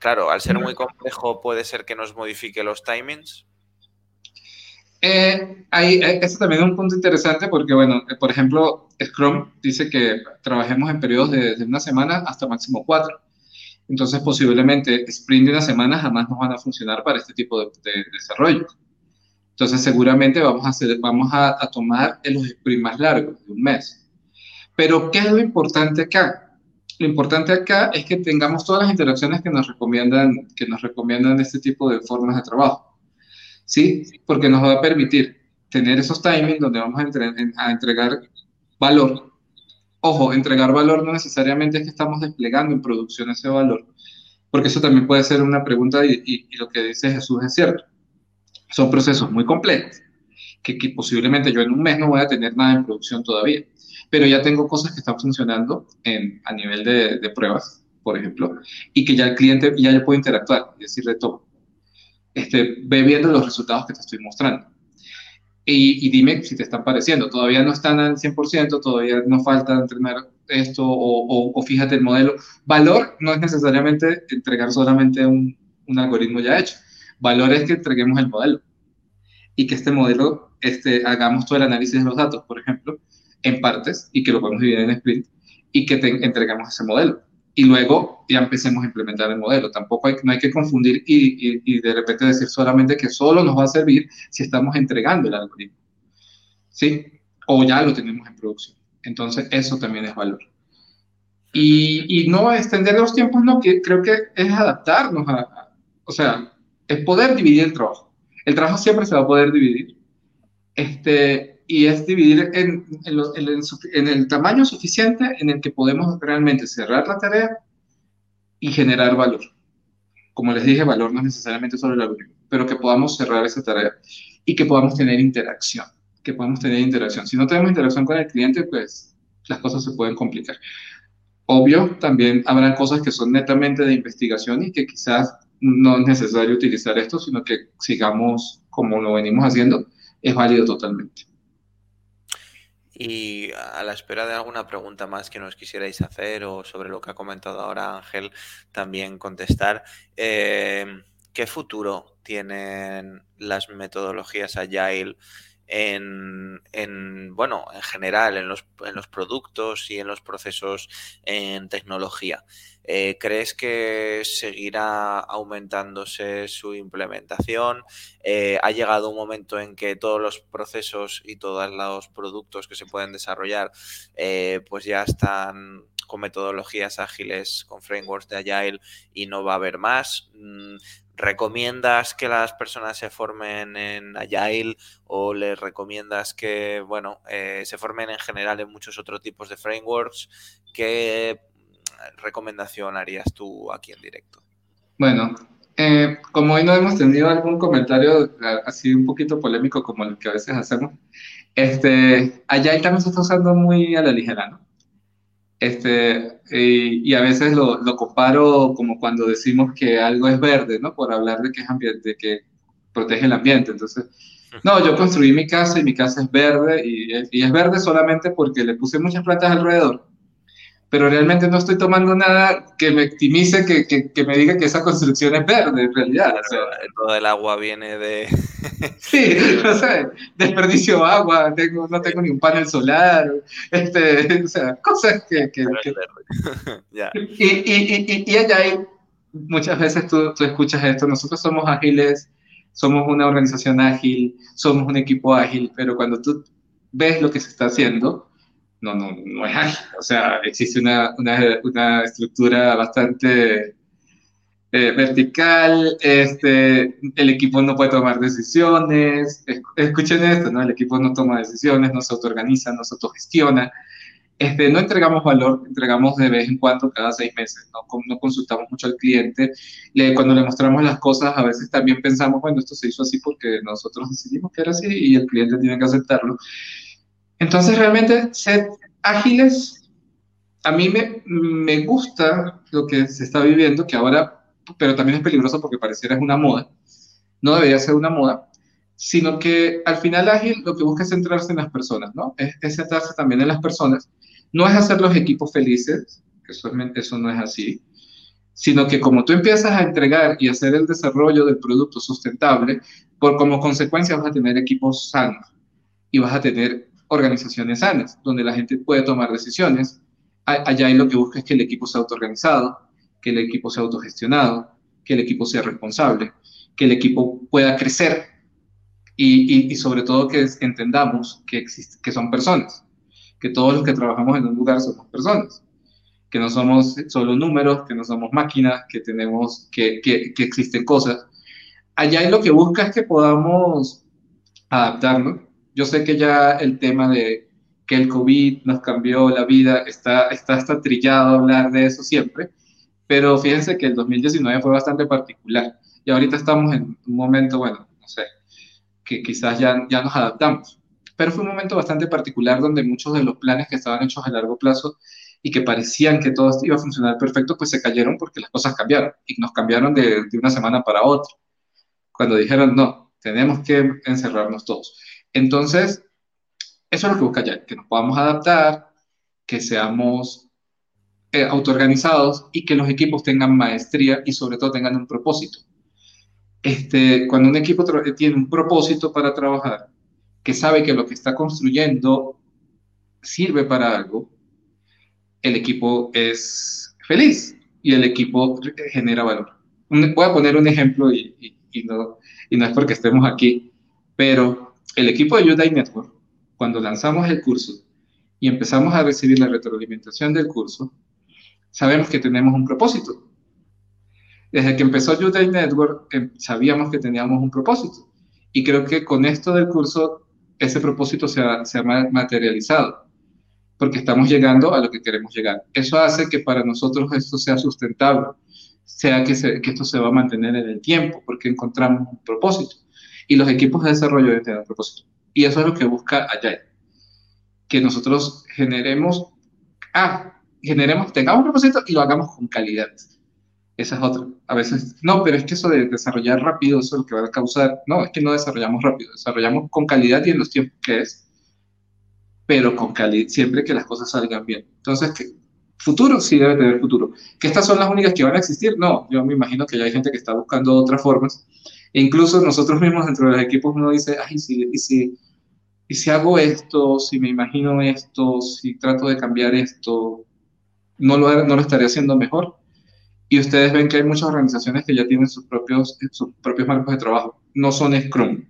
Speaker 1: claro, al ser muy complejo puede ser que nos modifique los timings.
Speaker 2: Eh, ahí, eh, eso también es un punto interesante porque, bueno, eh, por ejemplo, Scrum dice que trabajemos en periodos de, una semana hasta máximo cuatro. Entonces, posiblemente sprint de una semana jamás nos van a funcionar para este tipo de, desarrollo. Entonces, seguramente vamos a, hacer, vamos a, a tomar los sprints más largos, de un mes. Pero, ¿qué es lo importante acá? Lo importante acá es que tengamos todas las interacciones que nos recomiendan, que nos recomiendan este tipo de formas de trabajo. ¿Sí? Porque nos va a permitir tener esos timings donde vamos a, entregar valor. Ojo, entregar valor no necesariamente es que estamos desplegando en producción ese valor, porque eso también puede ser una pregunta y, lo que dice Jesús es cierto. Son procesos muy complejos, que, posiblemente yo en un mes no voy a tener nada en producción todavía, pero ya tengo cosas que están funcionando a nivel de, pruebas, por ejemplo, y que ya el cliente ya puede interactuar y decirle, todo este, ve viendo los resultados que te estoy mostrando. Y, dime si te están pareciendo. Todavía no están al 100%, todavía nos falta entrenar esto o, o, fíjate el modelo. Valor no es necesariamente entregar solamente un, un, algoritmo ya hecho. Valor es que entreguemos el modelo y que este modelo, este, hagamos todo el análisis de los datos, por ejemplo, en partes y que lo podemos dividir en sprint y que te, entregamos ese modelo y luego ya empecemos a implementar el modelo. Tampoco hay, no hay que confundir y, y, de repente decir solamente que solo nos va a servir si estamos entregando el algoritmo. ¿Sí? O ya lo tenemos en producción. Entonces, eso también es valor. Y, y no extender los tiempos, no, que creo que es adaptarnos a, o sea, es poder dividir el trabajo. El trabajo siempre se va a poder dividir. Este, y es dividir en, el tamaño suficiente en el que podemos realmente cerrar la tarea y generar valor. Como les dije, valor no es necesariamente el algoritmo, pero que podamos cerrar esa tarea y que podamos tener interacción, que podamos tener interacción. Si no tenemos interacción con el cliente, pues las cosas se pueden complicar. Obvio, también habrá cosas que son netamente de investigación y que quizás no es necesario utilizar esto, sino que sigamos como lo venimos haciendo, es válido totalmente.
Speaker 1: Y a la espera de alguna pregunta más que nos quisierais hacer o sobre lo que ha comentado ahora Ángel, también contestar. Eh, ¿Qué futuro tienen las metodologías Agile en, en, bueno, en general, en los, en los productos y en los procesos en tecnología? Eh, ¿Crees que seguirá aumentándose su implementación? Eh, ¿Ha llegado un momento en que todos los procesos y todos los productos que se pueden desarrollar eh, pues ya están con metodologías ágiles, con frameworks de Agile y no va a haber más? ¿Recomiendas que las personas se formen en Agile o les recomiendas que, bueno, se formen en general en muchos otros tipos de frameworks? ¿Qué recomendación harías tú aquí en directo?
Speaker 2: Bueno, eh, como hoy no hemos tenido algún comentario eh, así un poquito polémico como el que a veces hacemos, este, allá también se está usando muy a la ligera, ¿no? Este, y, a veces lo, lo, comparo como cuando decimos que algo es verde, ¿no? Por hablar de que es ambiente, que protege el ambiente. Entonces, no, yo construí mi casa y mi casa es verde y, y es verde solamente porque le puse muchas plantas alrededor pero realmente no estoy tomando nada que me optimice, que, que, que me diga que esa construcción es verde, en realidad. o sea,
Speaker 1: todo el agua viene de... *laughs*
Speaker 2: sí, no sé, desperdicio de agua, tengo, no tengo ni un panel solar, este, o sea, cosas que... que, *laughs* Y, y, y, y, allá hay, muchas veces tú, tú escuchas esto, nosotros somos ágiles, somos una organización ágil, somos un equipo ágil, pero cuando tú ves lo que se está haciendo, no, no, no es *laughs* ágil. O sea, existe una, una, una estructura bastante eh, vertical, este, el equipo no puede tomar decisiones. Escuchen esto, ¿no? El equipo no toma decisiones, no se autoorganiza, no se autogestiona. Este, no entregamos valor, entregamos de vez en cuando, cada seis meses, no, no consultamos mucho al cliente. Le, cuando le mostramos las cosas, a veces también pensamos, bueno, esto se hizo así porque nosotros decidimos que era así y el cliente tiene que aceptarlo. Entonces, realmente, ser ágiles, a mí me, me gusta lo que se está viviendo, que ahora, pero también es peligroso porque pareciera es una moda, no debería ser una moda, sino que al final ágil lo que busca es centrarse en las personas, ¿no? Es, es centrarse también en las personas no es hacer los equipos felices, eso, eso no es así, sino que como tú empiezas a entregar y hacer el desarrollo del producto sustentable, por como consecuencia vas a tener equipos sanos y vas a tener organizaciones sanas, donde la gente puede tomar decisiones. Allá lo que busca es que el equipo sea autoorganizado, que el equipo sea autogestionado, que el equipo sea responsable, que el equipo pueda crecer y, y, y sobre todo que entendamos que, existe, que son personas que todos los que trabajamos en un lugar somos personas, que no somos solo números, que no somos máquinas, que tenemos, que, que, que existen cosas. Allá lo que busca es que podamos adaptarnos. Yo sé que ya el tema de que el COVID nos cambió la vida, está, está hasta trillado hablar de eso siempre, pero fíjense que el 2019 fue bastante particular y ahorita estamos en un momento, bueno, no sé, que quizás ya, ya nos adaptamos pero fue un momento bastante particular donde muchos de los planes que estaban hechos a largo plazo y que parecían que todo iba a funcionar perfecto, pues se cayeron porque las cosas cambiaron y nos cambiaron de, de una semana para otra. Cuando dijeron, no, tenemos que encerrarnos todos. Entonces, eso es lo que busca ya, que nos podamos adaptar, que seamos eh, autoorganizados y que los equipos tengan maestría y sobre todo tengan un propósito. Este, cuando un equipo tiene un propósito para trabajar, que sabe que lo que está construyendo sirve para algo, el equipo es feliz y el equipo genera valor. Voy a poner un ejemplo y, no, y no es porque estemos aquí, pero el equipo de Udai Network, cuando lanzamos el curso y empezamos a recibir la retroalimentación del curso, sabemos que tenemos un propósito. Desde que empezó Udai Network, em, sabíamos que teníamos un propósito. Y creo que con esto del curso ese propósito se ha, materializado, porque estamos llegando a lo que queremos llegar. Eso hace que para nosotros esto sea sustentable, sea que esto se va a mantener en el tiempo, porque encontramos un propósito. Y los equipos de desarrollo deben tener un propósito. Y eso es lo que busca Agile. Que nosotros generemos, ah, generemos, tengamos un propósito y lo hagamos con calidad. Esa es otra. A veces, no, pero es que eso de desarrollar rápido, eso es lo que va a causar. No, es que no desarrollamos rápido, desarrollamos con calidad y en los tiempos que es, pero con calidad, siempre que las cosas salgan bien. Entonces, ¿qué? futuro sí debe tener futuro. ¿Que estas son las únicas que van a existir? No, yo me imagino que ya hay gente que está buscando otras formas. Incluso nosotros mismos dentro de los equipos uno dice, ay, si, y si, y si hago esto, si me imagino esto, si trato de cambiar esto, no lo, no lo estaré haciendo mejor y ustedes ven que hay muchas organizaciones que ya tienen sus propios, sus propios marcos de trabajo. No son Scrum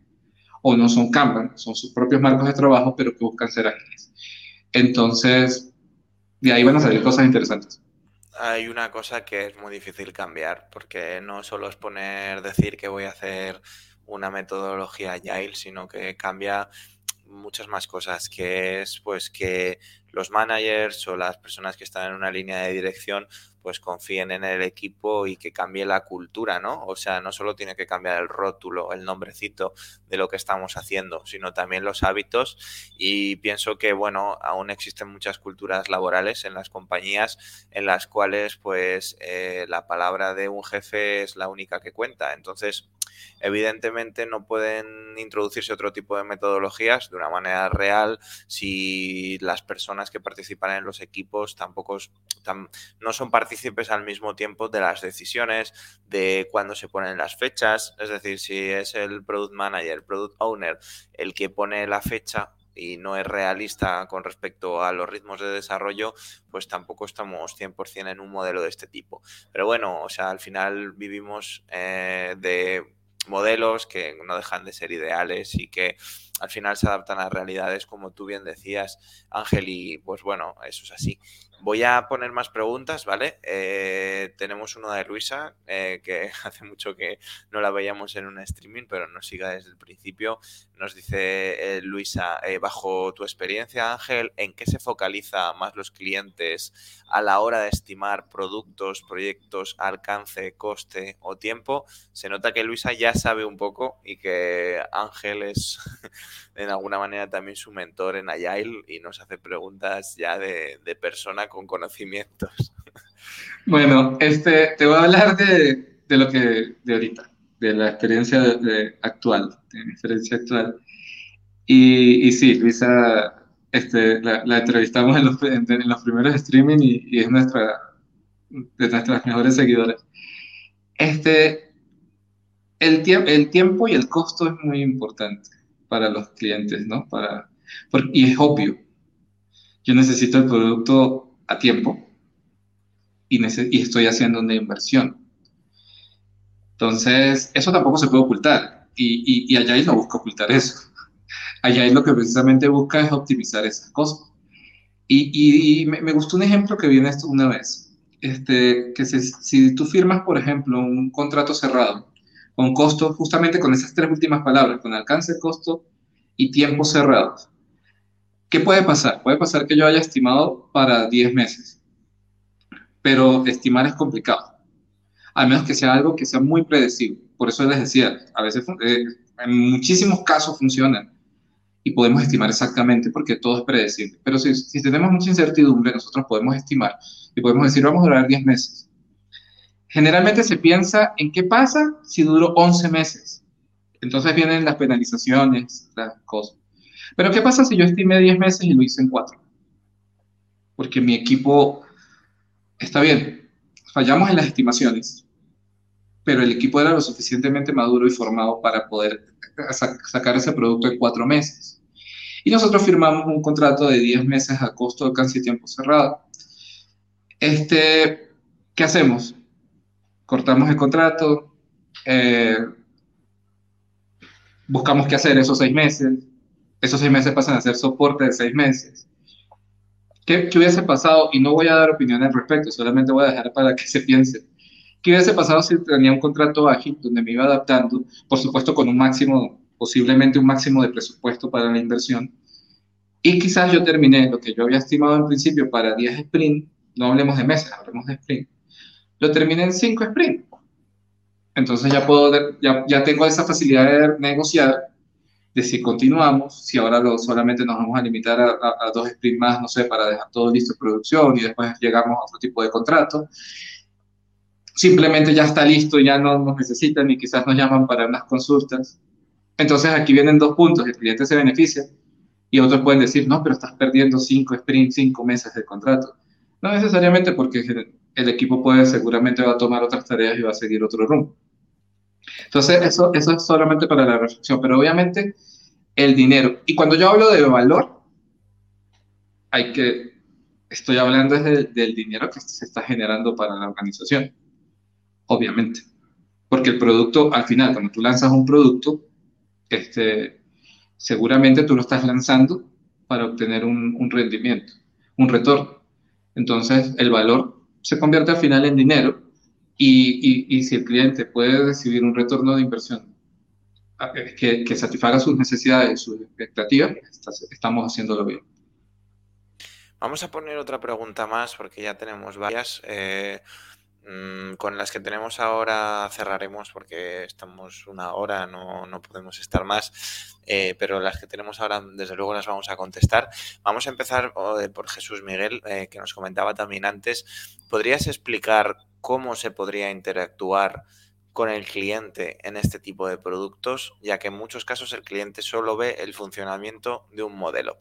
Speaker 2: o no son Kanban, son sus propios marcos de trabajo, pero que buscan ser ágiles. Entonces, de ahí van a salir cosas interesantes.
Speaker 1: Hay una cosa que es muy difícil cambiar, porque no solo es poner, decir que voy a hacer una metodología agile, sino que cambia muchas más cosas, que es pues que los managers o las personas que están en una línea de dirección pues confíen en el equipo y que cambie la cultura, ¿no? O sea, no solo tiene que cambiar el rótulo, el nombrecito de lo que estamos haciendo, sino también los hábitos y pienso que, bueno, aún existen muchas culturas laborales en las compañías en las cuales pues eh, la palabra de un jefe es la única que cuenta. Entonces, Evidentemente no pueden introducirse otro tipo de metodologías de una manera real si las personas que participan en los equipos tampoco no son partícipes al mismo tiempo de las decisiones, de cuándo se ponen las fechas. Es decir, si es el product manager, el product owner, el que pone la fecha y no es realista con respecto a los ritmos de desarrollo, pues tampoco estamos 100% en un modelo de este tipo. Pero bueno, o sea, al final vivimos eh, de modelos que no dejan de ser ideales y que al final se adaptan a realidades como tú bien decías, Ángel, y pues bueno, eso es así. Voy a poner más preguntas, ¿vale? Eh, tenemos una de Luisa, eh, que *laughs* hace mucho que no la veíamos en un streaming, pero nos siga desde el principio. Nos dice eh, Luisa, bajo tu experiencia, Ángel, ¿en qué se focaliza más los clientes a la hora de estimar productos, proyectos, alcance, coste o tiempo? Se nota que Luisa ya sabe un poco y que Ángel es *laughs* en alguna manera también su mentor en Agile y nos hace preguntas ya de, de persona con conocimientos.
Speaker 2: Bueno, este, te voy a hablar de, de lo que de ahorita, de la experiencia actual, de mi experiencia actual. Y, sí, Luisa, este, la, entrevistamos en los, en, los, primeros streaming y, es nuestra, de nuestras mejores seguidoras. Este, el, el tiempo y el costo es muy importante para los clientes, ¿no? Para, y es obvio. Yo necesito el producto a tiempo y, y estoy haciendo una inversión. Entonces, eso tampoco se puede ocultar. Y, y, y Agile no busca ocultar eso. *laughs* Agile lo que precisamente busca es optimizar esas cosas. Y, y me, me, gustó un ejemplo que viene esto una vez. Este, que si tú firmas, por ejemplo, un contrato cerrado con costo, justamente con esas tres últimas palabras, con alcance, costo y tiempo cerrados, ¿Qué puede pasar? Puede pasar que yo haya estimado para 10 meses, pero estimar es complicado, a menos que sea algo que sea muy predecible. Por eso les decía, a veces eh, en muchísimos casos funciona y podemos estimar exactamente porque todo es predecible. Pero si, si tenemos mucha incertidumbre, nosotros podemos estimar y podemos decir, vamos a durar 10 meses. Generalmente se piensa en qué pasa si duro 11 meses. Entonces vienen las penalizaciones, las cosas. Pero ¿qué pasa si yo estimé 10 meses y lo hice en 4? Porque mi equipo está bien, fallamos en las estimaciones, pero el equipo era lo suficientemente maduro y formado para poder sacar ese producto en 4 meses. Y nosotros firmamos un contrato de 10 meses a costo, alcance y tiempo cerrado. Este, ¿Qué hacemos? Cortamos el contrato, eh, buscamos qué hacer esos 6 meses, esos seis meses pasan a ser soporte de seis meses. ¿Qué, ¿Qué, hubiese pasado? Y no voy a dar opinión al respecto, solamente voy a dejar para que se piense. ¿Qué hubiese pasado si tenía un contrato ágil donde me iba adaptando, por supuesto con un máximo, posiblemente un máximo de presupuesto para la inversión? Y quizás yo terminé lo que yo había estimado al principio para 10 sprint, no hablemos de meses, hablemos de sprint, lo terminé en 5 sprint. Entonces ya, puedo, ya, ya tengo esa facilidad de negociar de si continuamos, si ahora lo, solamente nos vamos a limitar a, dos sprints más, no sé, para dejar todo listo en producción y después llegamos a otro tipo de contrato. Simplemente ya está listo, ya no nos necesitan y quizás nos llaman para unas consultas. Entonces aquí vienen dos puntos, el cliente se beneficia y otros pueden decir, no, pero estás perdiendo cinco sprints, cinco meses de contrato. No necesariamente porque el equipo puede, seguramente va a tomar otras tareas y va a seguir otro rumbo. Entonces, eso, eso es solamente para la reflexión, pero obviamente el dinero. Y cuando yo hablo de valor, hay que, estoy hablando del dinero que se está generando para la organización, obviamente. Porque el producto, al final, cuando tú lanzas un producto, este, seguramente tú lo estás lanzando para obtener un, un rendimiento, un retorno. Entonces, el valor se convierte al final en dinero y, y, si el cliente puede recibir un retorno de inversión ah, eh, que, que satisfaga sus necesidades, sus expectativas, estamos haciéndolo bien.
Speaker 1: Vamos a poner otra pregunta más porque ya tenemos varias. Eh, mm, con las que tenemos ahora cerraremos porque estamos una hora, no, no podemos estar más, eh, pero las que tenemos ahora desde luego las vamos a contestar. Vamos a empezar por Jesús Miguel, que nos comentaba también antes. ¿Podrías explicar cómo se podría interactuar con el cliente en este tipo de productos, ya que en muchos casos el cliente solo ve el funcionamiento de un modelo.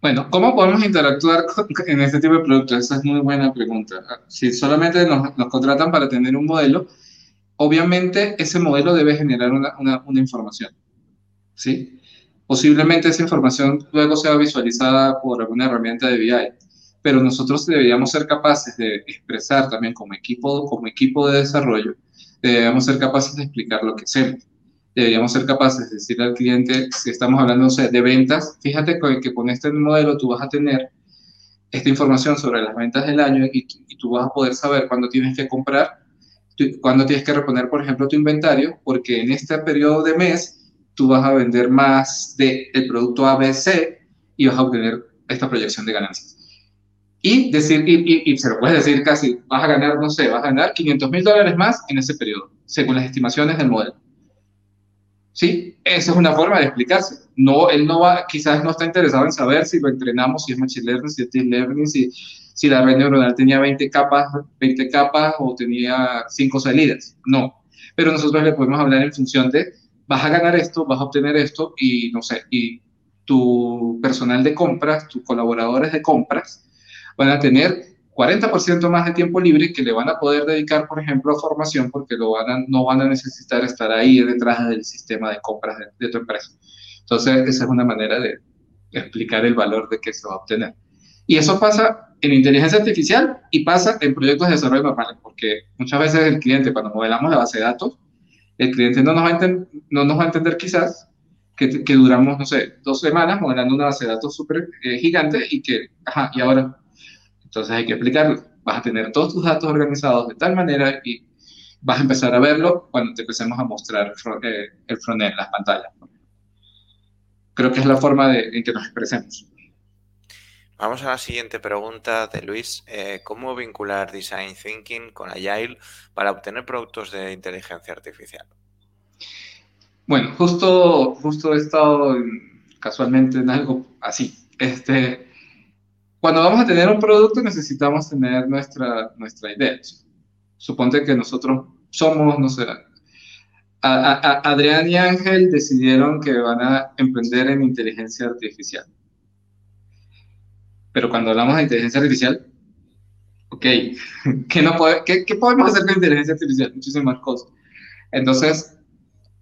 Speaker 2: Bueno, ¿cómo podemos interactuar en este tipo de productos? Esa es muy buena pregunta. Si solamente nos, contratan para tener un modelo, obviamente ese modelo debe generar una, una información. ¿sí? Posiblemente esa información luego sea visualizada por alguna herramienta de BI pero nosotros deberíamos ser capaces de expresar también como equipo, como equipo de desarrollo, deberíamos ser capaces de explicar lo que hacemos. Deberíamos ser capaces de decirle al cliente, si estamos hablando de ventas, fíjate que con este modelo tú vas a tener esta información sobre las ventas del año y, tú vas a poder saber cuándo tienes que comprar, cuándo tienes que reponer, por ejemplo, tu inventario, porque en este periodo de mes tú vas a vender más del el producto ABC y vas a obtener esta proyección de ganancias. Y, decir, y, y, se lo puedes decir casi, vas a ganar, no sé, vas a ganar 500 mil dólares más en ese periodo, según las estimaciones del modelo. ¿Sí? Esa es una forma de explicarse. No, él no va, quizás no está interesado en saber si lo entrenamos, si es Machine Learning, si es Deep Learning, si, si la red neuronal tenía 20 capas, 20 capas o tenía 5 salidas. No. Pero nosotros le podemos hablar en función de, vas a ganar esto, vas a obtener esto y no sé, y tu personal de compras, tus colaboradores de compras van a tener 40% más de tiempo libre que le van a poder dedicar, por ejemplo, a formación porque lo van no van a necesitar estar ahí detrás del sistema de compras de, tu empresa. Entonces, esa es una manera de explicar el valor de que se va a obtener. Y eso pasa en inteligencia artificial y pasa en proyectos de desarrollo normales, porque muchas veces el cliente, cuando modelamos la base de datos, el cliente no nos va a, no nos va a entender quizás que, que, duramos, no sé, dos semanas modelando una base de datos súper eh, gigante y que, ajá, y ahora entonces hay que explicarlo. Vas a tener todos tus datos organizados de tal manera y vas a empezar a verlo cuando te empecemos a mostrar eh, el frontend, las pantallas. Creo que es la forma de, en que nos expresemos.
Speaker 1: Vamos a la siguiente pregunta de Luis. Eh, ¿Cómo vincular Design Thinking con Agile para obtener productos de inteligencia artificial?
Speaker 2: Bueno, justo, justo he estado casualmente en algo así. Este, cuando vamos a tener un producto necesitamos tener nuestra, nuestra idea. Suponte que nosotros somos, no sé, Adrián y Ángel decidieron que van a emprender en inteligencia artificial. Pero cuando hablamos de inteligencia artificial, ok, *laughs* ¿qué, no qué, podemos hacer con inteligencia artificial? Muchísimas cosas. Entonces,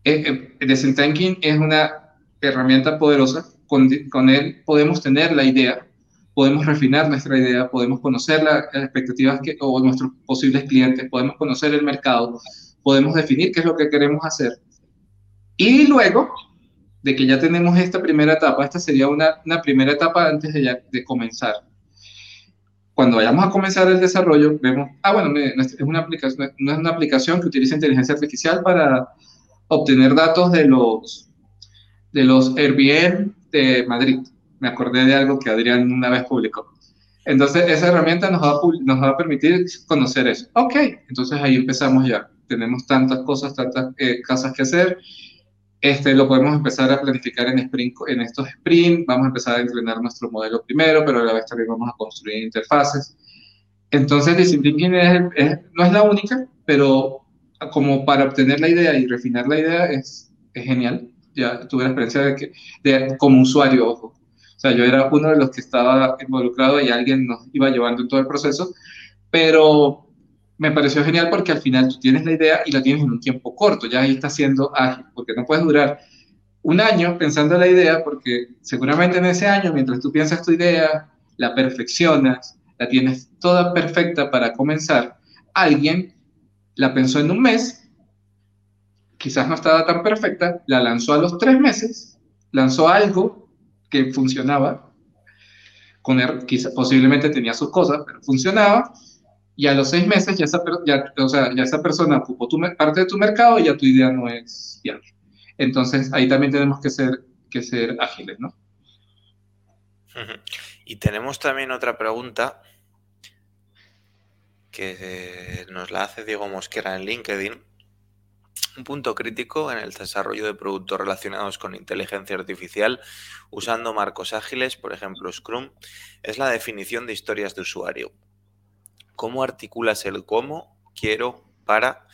Speaker 2: eh, eh, Design Thinking es una herramienta poderosa. Con, con él podemos tener la idea podemos refinar nuestra idea, podemos conocer las expectativas que, o nuestros posibles clientes, podemos conocer el mercado, podemos definir qué es lo que queremos hacer. Y luego de que ya tenemos esta primera etapa, esta sería una, una primera etapa antes de, ya, de comenzar. Cuando vayamos a comenzar el desarrollo, vemos, ah, bueno, es una aplicación, no es una aplicación que utiliza inteligencia artificial para obtener datos de los, de los Airbnb de Madrid me acordé de algo que Adrián una vez publicó. Entonces, esa herramienta nos va, a, nos va a permitir conocer eso. Ok, entonces ahí empezamos ya. Tenemos tantas cosas, tantas eh, cosas que hacer. Este, lo podemos empezar a planificar en, sprint, en estos sprints. Vamos a empezar a entrenar nuestro modelo primero, pero a la vez también vamos a construir interfaces. Entonces, Discipline es, no es la única, pero como para obtener la idea y refinar la idea es, es genial. Ya tuve la experiencia de que, de, como usuario, ojo, sea, yo era uno de los que estaba involucrado y alguien nos iba llevando en todo el proceso, pero me pareció genial porque al final tú tienes la idea y la tienes en un tiempo corto, ya ahí está siendo ágil, porque no puedes durar un año pensando la idea, porque seguramente en ese año, mientras tú piensas tu idea, la perfeccionas, la tienes toda perfecta para comenzar, alguien la pensó en un mes, quizás no estaba tan perfecta, la lanzó a los tres meses, lanzó algo que funcionaba, con quizá, posiblemente tenía sus cosas, pero funcionaba, y a los seis meses ya esa, ya, o sea, ya esa persona ocupó tu, parte de tu mercado y ya tu idea no es viable. Entonces ahí también tenemos que ser, que ser ágiles, ¿no? *laughs*
Speaker 1: Y tenemos también otra pregunta que nos la hace Diego Mosquera en LinkedIn un punto crítico en el desarrollo de productos relacionados con inteligencia artificial usando marcos ágiles, por ejemplo Scrum, es la definición de historias de usuario. ¿Cómo articulas el cómo, quiero, para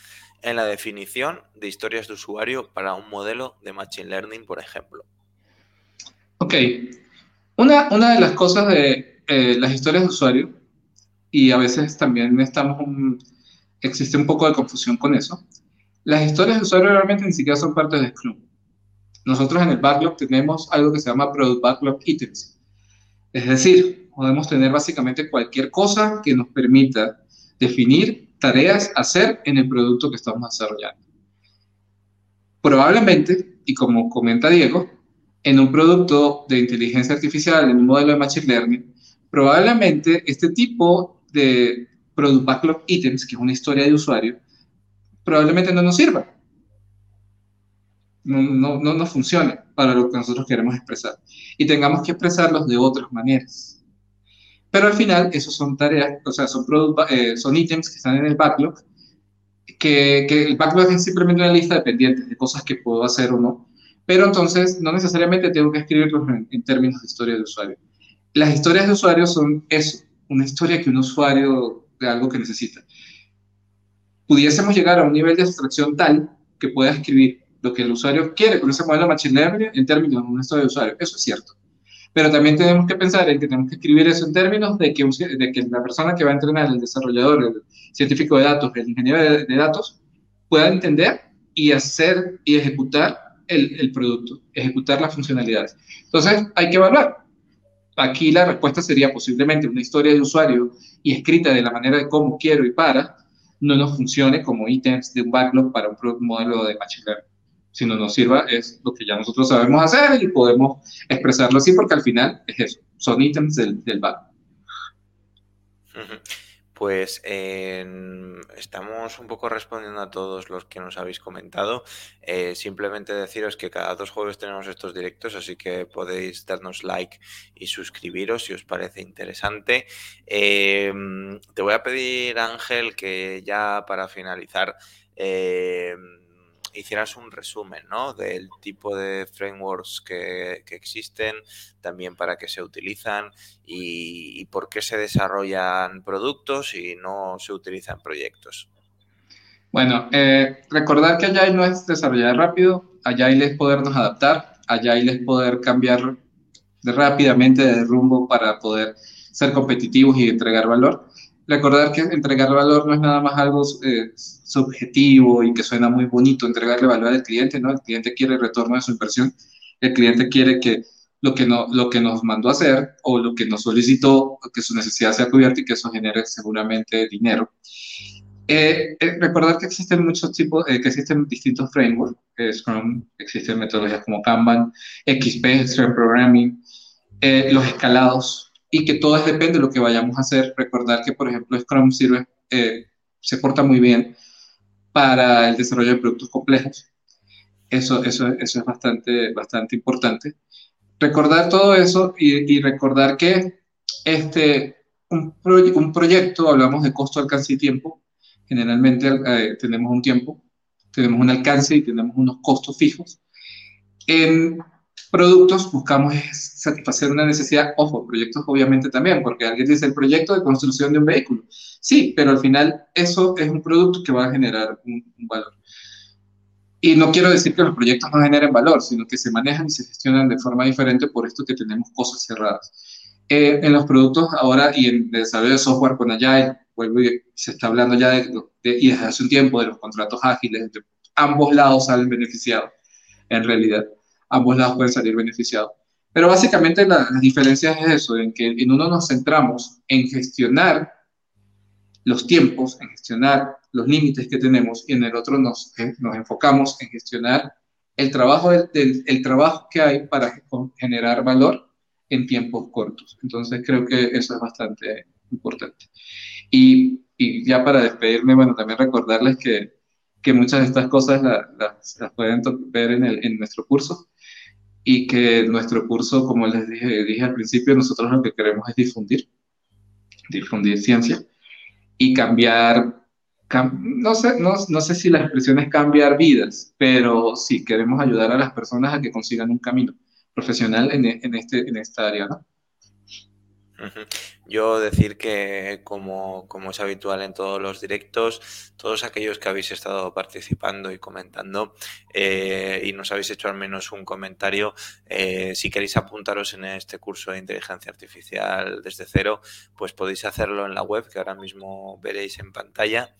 Speaker 1: en la definición de historias de usuario para un modelo de Machine Learning, por ejemplo?
Speaker 2: Ok. Una, una de las cosas de eh, las historias de usuario, y a veces también estamos existe un poco de confusión con eso, las historias de usuario realmente ni siquiera son parte de Scrum. Nosotros en el backlog tenemos algo que se llama Product Backlog Items. Es decir, podemos tener básicamente cualquier cosa que nos permita definir tareas a hacer en el producto que estamos desarrollando. Probablemente, y como comenta Diego, en un producto de inteligencia artificial, en un modelo de Machine Learning, probablemente este tipo de Product Backlog Items, que es una historia de usuario, probablemente no nos sirva. No, no, no nos funcione para lo que nosotros queremos expresar. Y tengamos que expresarlos de otras maneras. Pero al final, esos son tareas, o sea, son, eh, ítems que están en el backlog, que, que, el backlog es simplemente una lista de pendientes, de cosas que puedo hacer o no. Pero entonces, no necesariamente tengo que escribirlos en, en términos de historia de usuario. Las historias de usuario son eso, una historia que un usuario de algo que necesita. Pudiésemos llegar a un nivel de abstracción tal que pueda escribir lo que el usuario quiere con ese modelo de Machine Learning en términos de una historia de usuario. Eso es cierto. Pero también tenemos que pensar en que tenemos que escribir eso en términos de que, de que la persona que va a entrenar, el desarrollador, el científico de datos, el ingeniero de, datos, pueda entender y hacer y ejecutar el, el, producto, ejecutar las funcionalidades. Entonces, hay que evaluar. Aquí la respuesta sería posiblemente una historia de usuario y escrita de la manera de cómo quiero y para, no nos funcione como ítems de un backlog para un modelo de machine learning. Si no nos sirva, es lo que ya nosotros sabemos hacer y podemos expresarlo así, porque al final es eso, son ítems del, del backlog.
Speaker 1: Pues estamos un poco respondiendo a todos los que nos habéis comentado. Eh, simplemente deciros que cada dos jueves tenemos estos directos, así que podéis darnos like y suscribiros si os parece interesante. Em, te voy a pedir, Ángel, que ya para finalizar em, hicieras un resumen ¿no? del tipo de frameworks que, existen, también para qué se utilizan y, por qué se desarrollan productos y no se utilizan proyectos.
Speaker 2: Bueno, eh, recordar que Agile no es desarrollar rápido, Agile es podernos adaptar, Agile es poder cambiar rápidamente de rumbo para poder ser competitivos y entregar valor recordar que entregar valor no es nada más algo eh, subjetivo y que suena muy bonito, entregarle valor al cliente, ¿no? El cliente quiere retorno de su inversión, el cliente quiere que lo que, no, lo que nos mandó a hacer o lo que nos solicitó, que su necesidad sea cubierta y que eso genere seguramente dinero. Eh, eh, recordar que existen muchos tipos, que existen distintos frameworks, Scrum, existen metodologías como Kanban, XP, Extreme Programming, los escalados, y que todo depende de lo que vayamos a hacer. Recordar que, por ejemplo, Scrum sirve, eh, se porta muy bien para el desarrollo de productos complejos. Eso, eso, eso es bastante, bastante importante. Recordar todo eso y, recordar que este, un, un, proyecto, hablamos de costo, alcance y tiempo, generalmente eh, tenemos un tiempo, tenemos un alcance y tenemos unos costos fijos. En, productos buscamos satisfacer una necesidad, ojo, proyectos obviamente también, porque alguien dice el proyecto de construcción de un vehículo. Sí, pero al final eso es un producto que va a generar un, valor. Y no quiero decir que los proyectos no generen valor, sino que se manejan y se gestionan de forma diferente por esto que tenemos cosas cerradas. Eh, en los productos ahora y en el desarrollo de software con Agile, vuelvo y se está hablando ya de, y desde hace un tiempo de los contratos ágiles, de ambos lados salen beneficiados en realidad ambos lados pueden salir beneficiados. Pero básicamente la, diferencia es eso, en que en uno nos centramos en gestionar los tiempos, en gestionar los límites que tenemos y en el otro nos, eh, nos enfocamos en gestionar el trabajo, del, el trabajo que hay para generar valor en tiempos cortos. Entonces creo que eso es bastante importante. Y, y ya para despedirme, bueno, también recordarles que, que muchas de estas cosas las, las pueden ver en, el, en nuestro curso y que nuestro curso, como les dije, dije al principio, nosotros lo que queremos es difundir, difundir ciencia y cambiar, no, sé, no, no, sé si la expresión es cambiar vidas, pero sí queremos ayudar a las personas a que consigan un camino profesional en, en, este, en esta área, ¿no?
Speaker 1: Yo decir que, como, como, es habitual en todos los directos, todos aquellos que habéis estado participando y comentando eh, y nos habéis hecho al menos un comentario, eh, si queréis apuntaros en este curso de inteligencia artificial desde cero, pues podéis hacerlo en la web que ahora mismo veréis en pantalla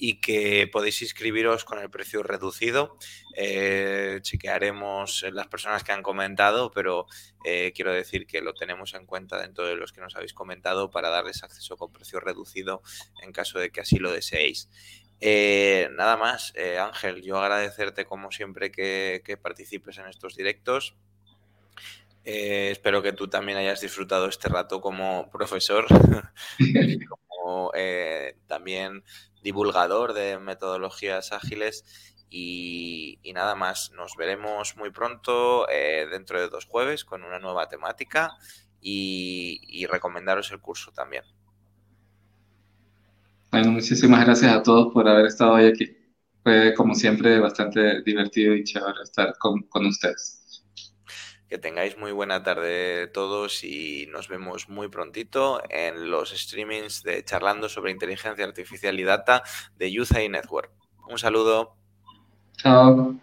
Speaker 1: y que podéis inscribiros con el precio reducido. Eh, chequearemos las personas que han comentado, pero eh, quiero decir que lo tenemos en cuenta dentro de los que nos habéis comentado para darles acceso con precio reducido en caso de que así lo deseéis. Eh, nada más, Ángel, yo agradecerte como siempre que, participes en estos directos. Eh, espero que tú también hayas disfrutado este rato como profesor y *laughs* como eh, también divulgador de metodologías ágiles. Y, nada más, nos veremos muy pronto, eh, dentro de dos jueves, con una nueva temática y, recomendaros el curso también.
Speaker 2: Bueno, muchísimas gracias a todos por haber estado hoy aquí. Fue, como siempre, bastante divertido y chévere estar con, con ustedes.
Speaker 1: Que tengáis muy buena tarde todos y nos vemos muy prontito en los streamings de charlando sobre inteligencia artificial y data de Youth Network. Un saludo.
Speaker 2: So.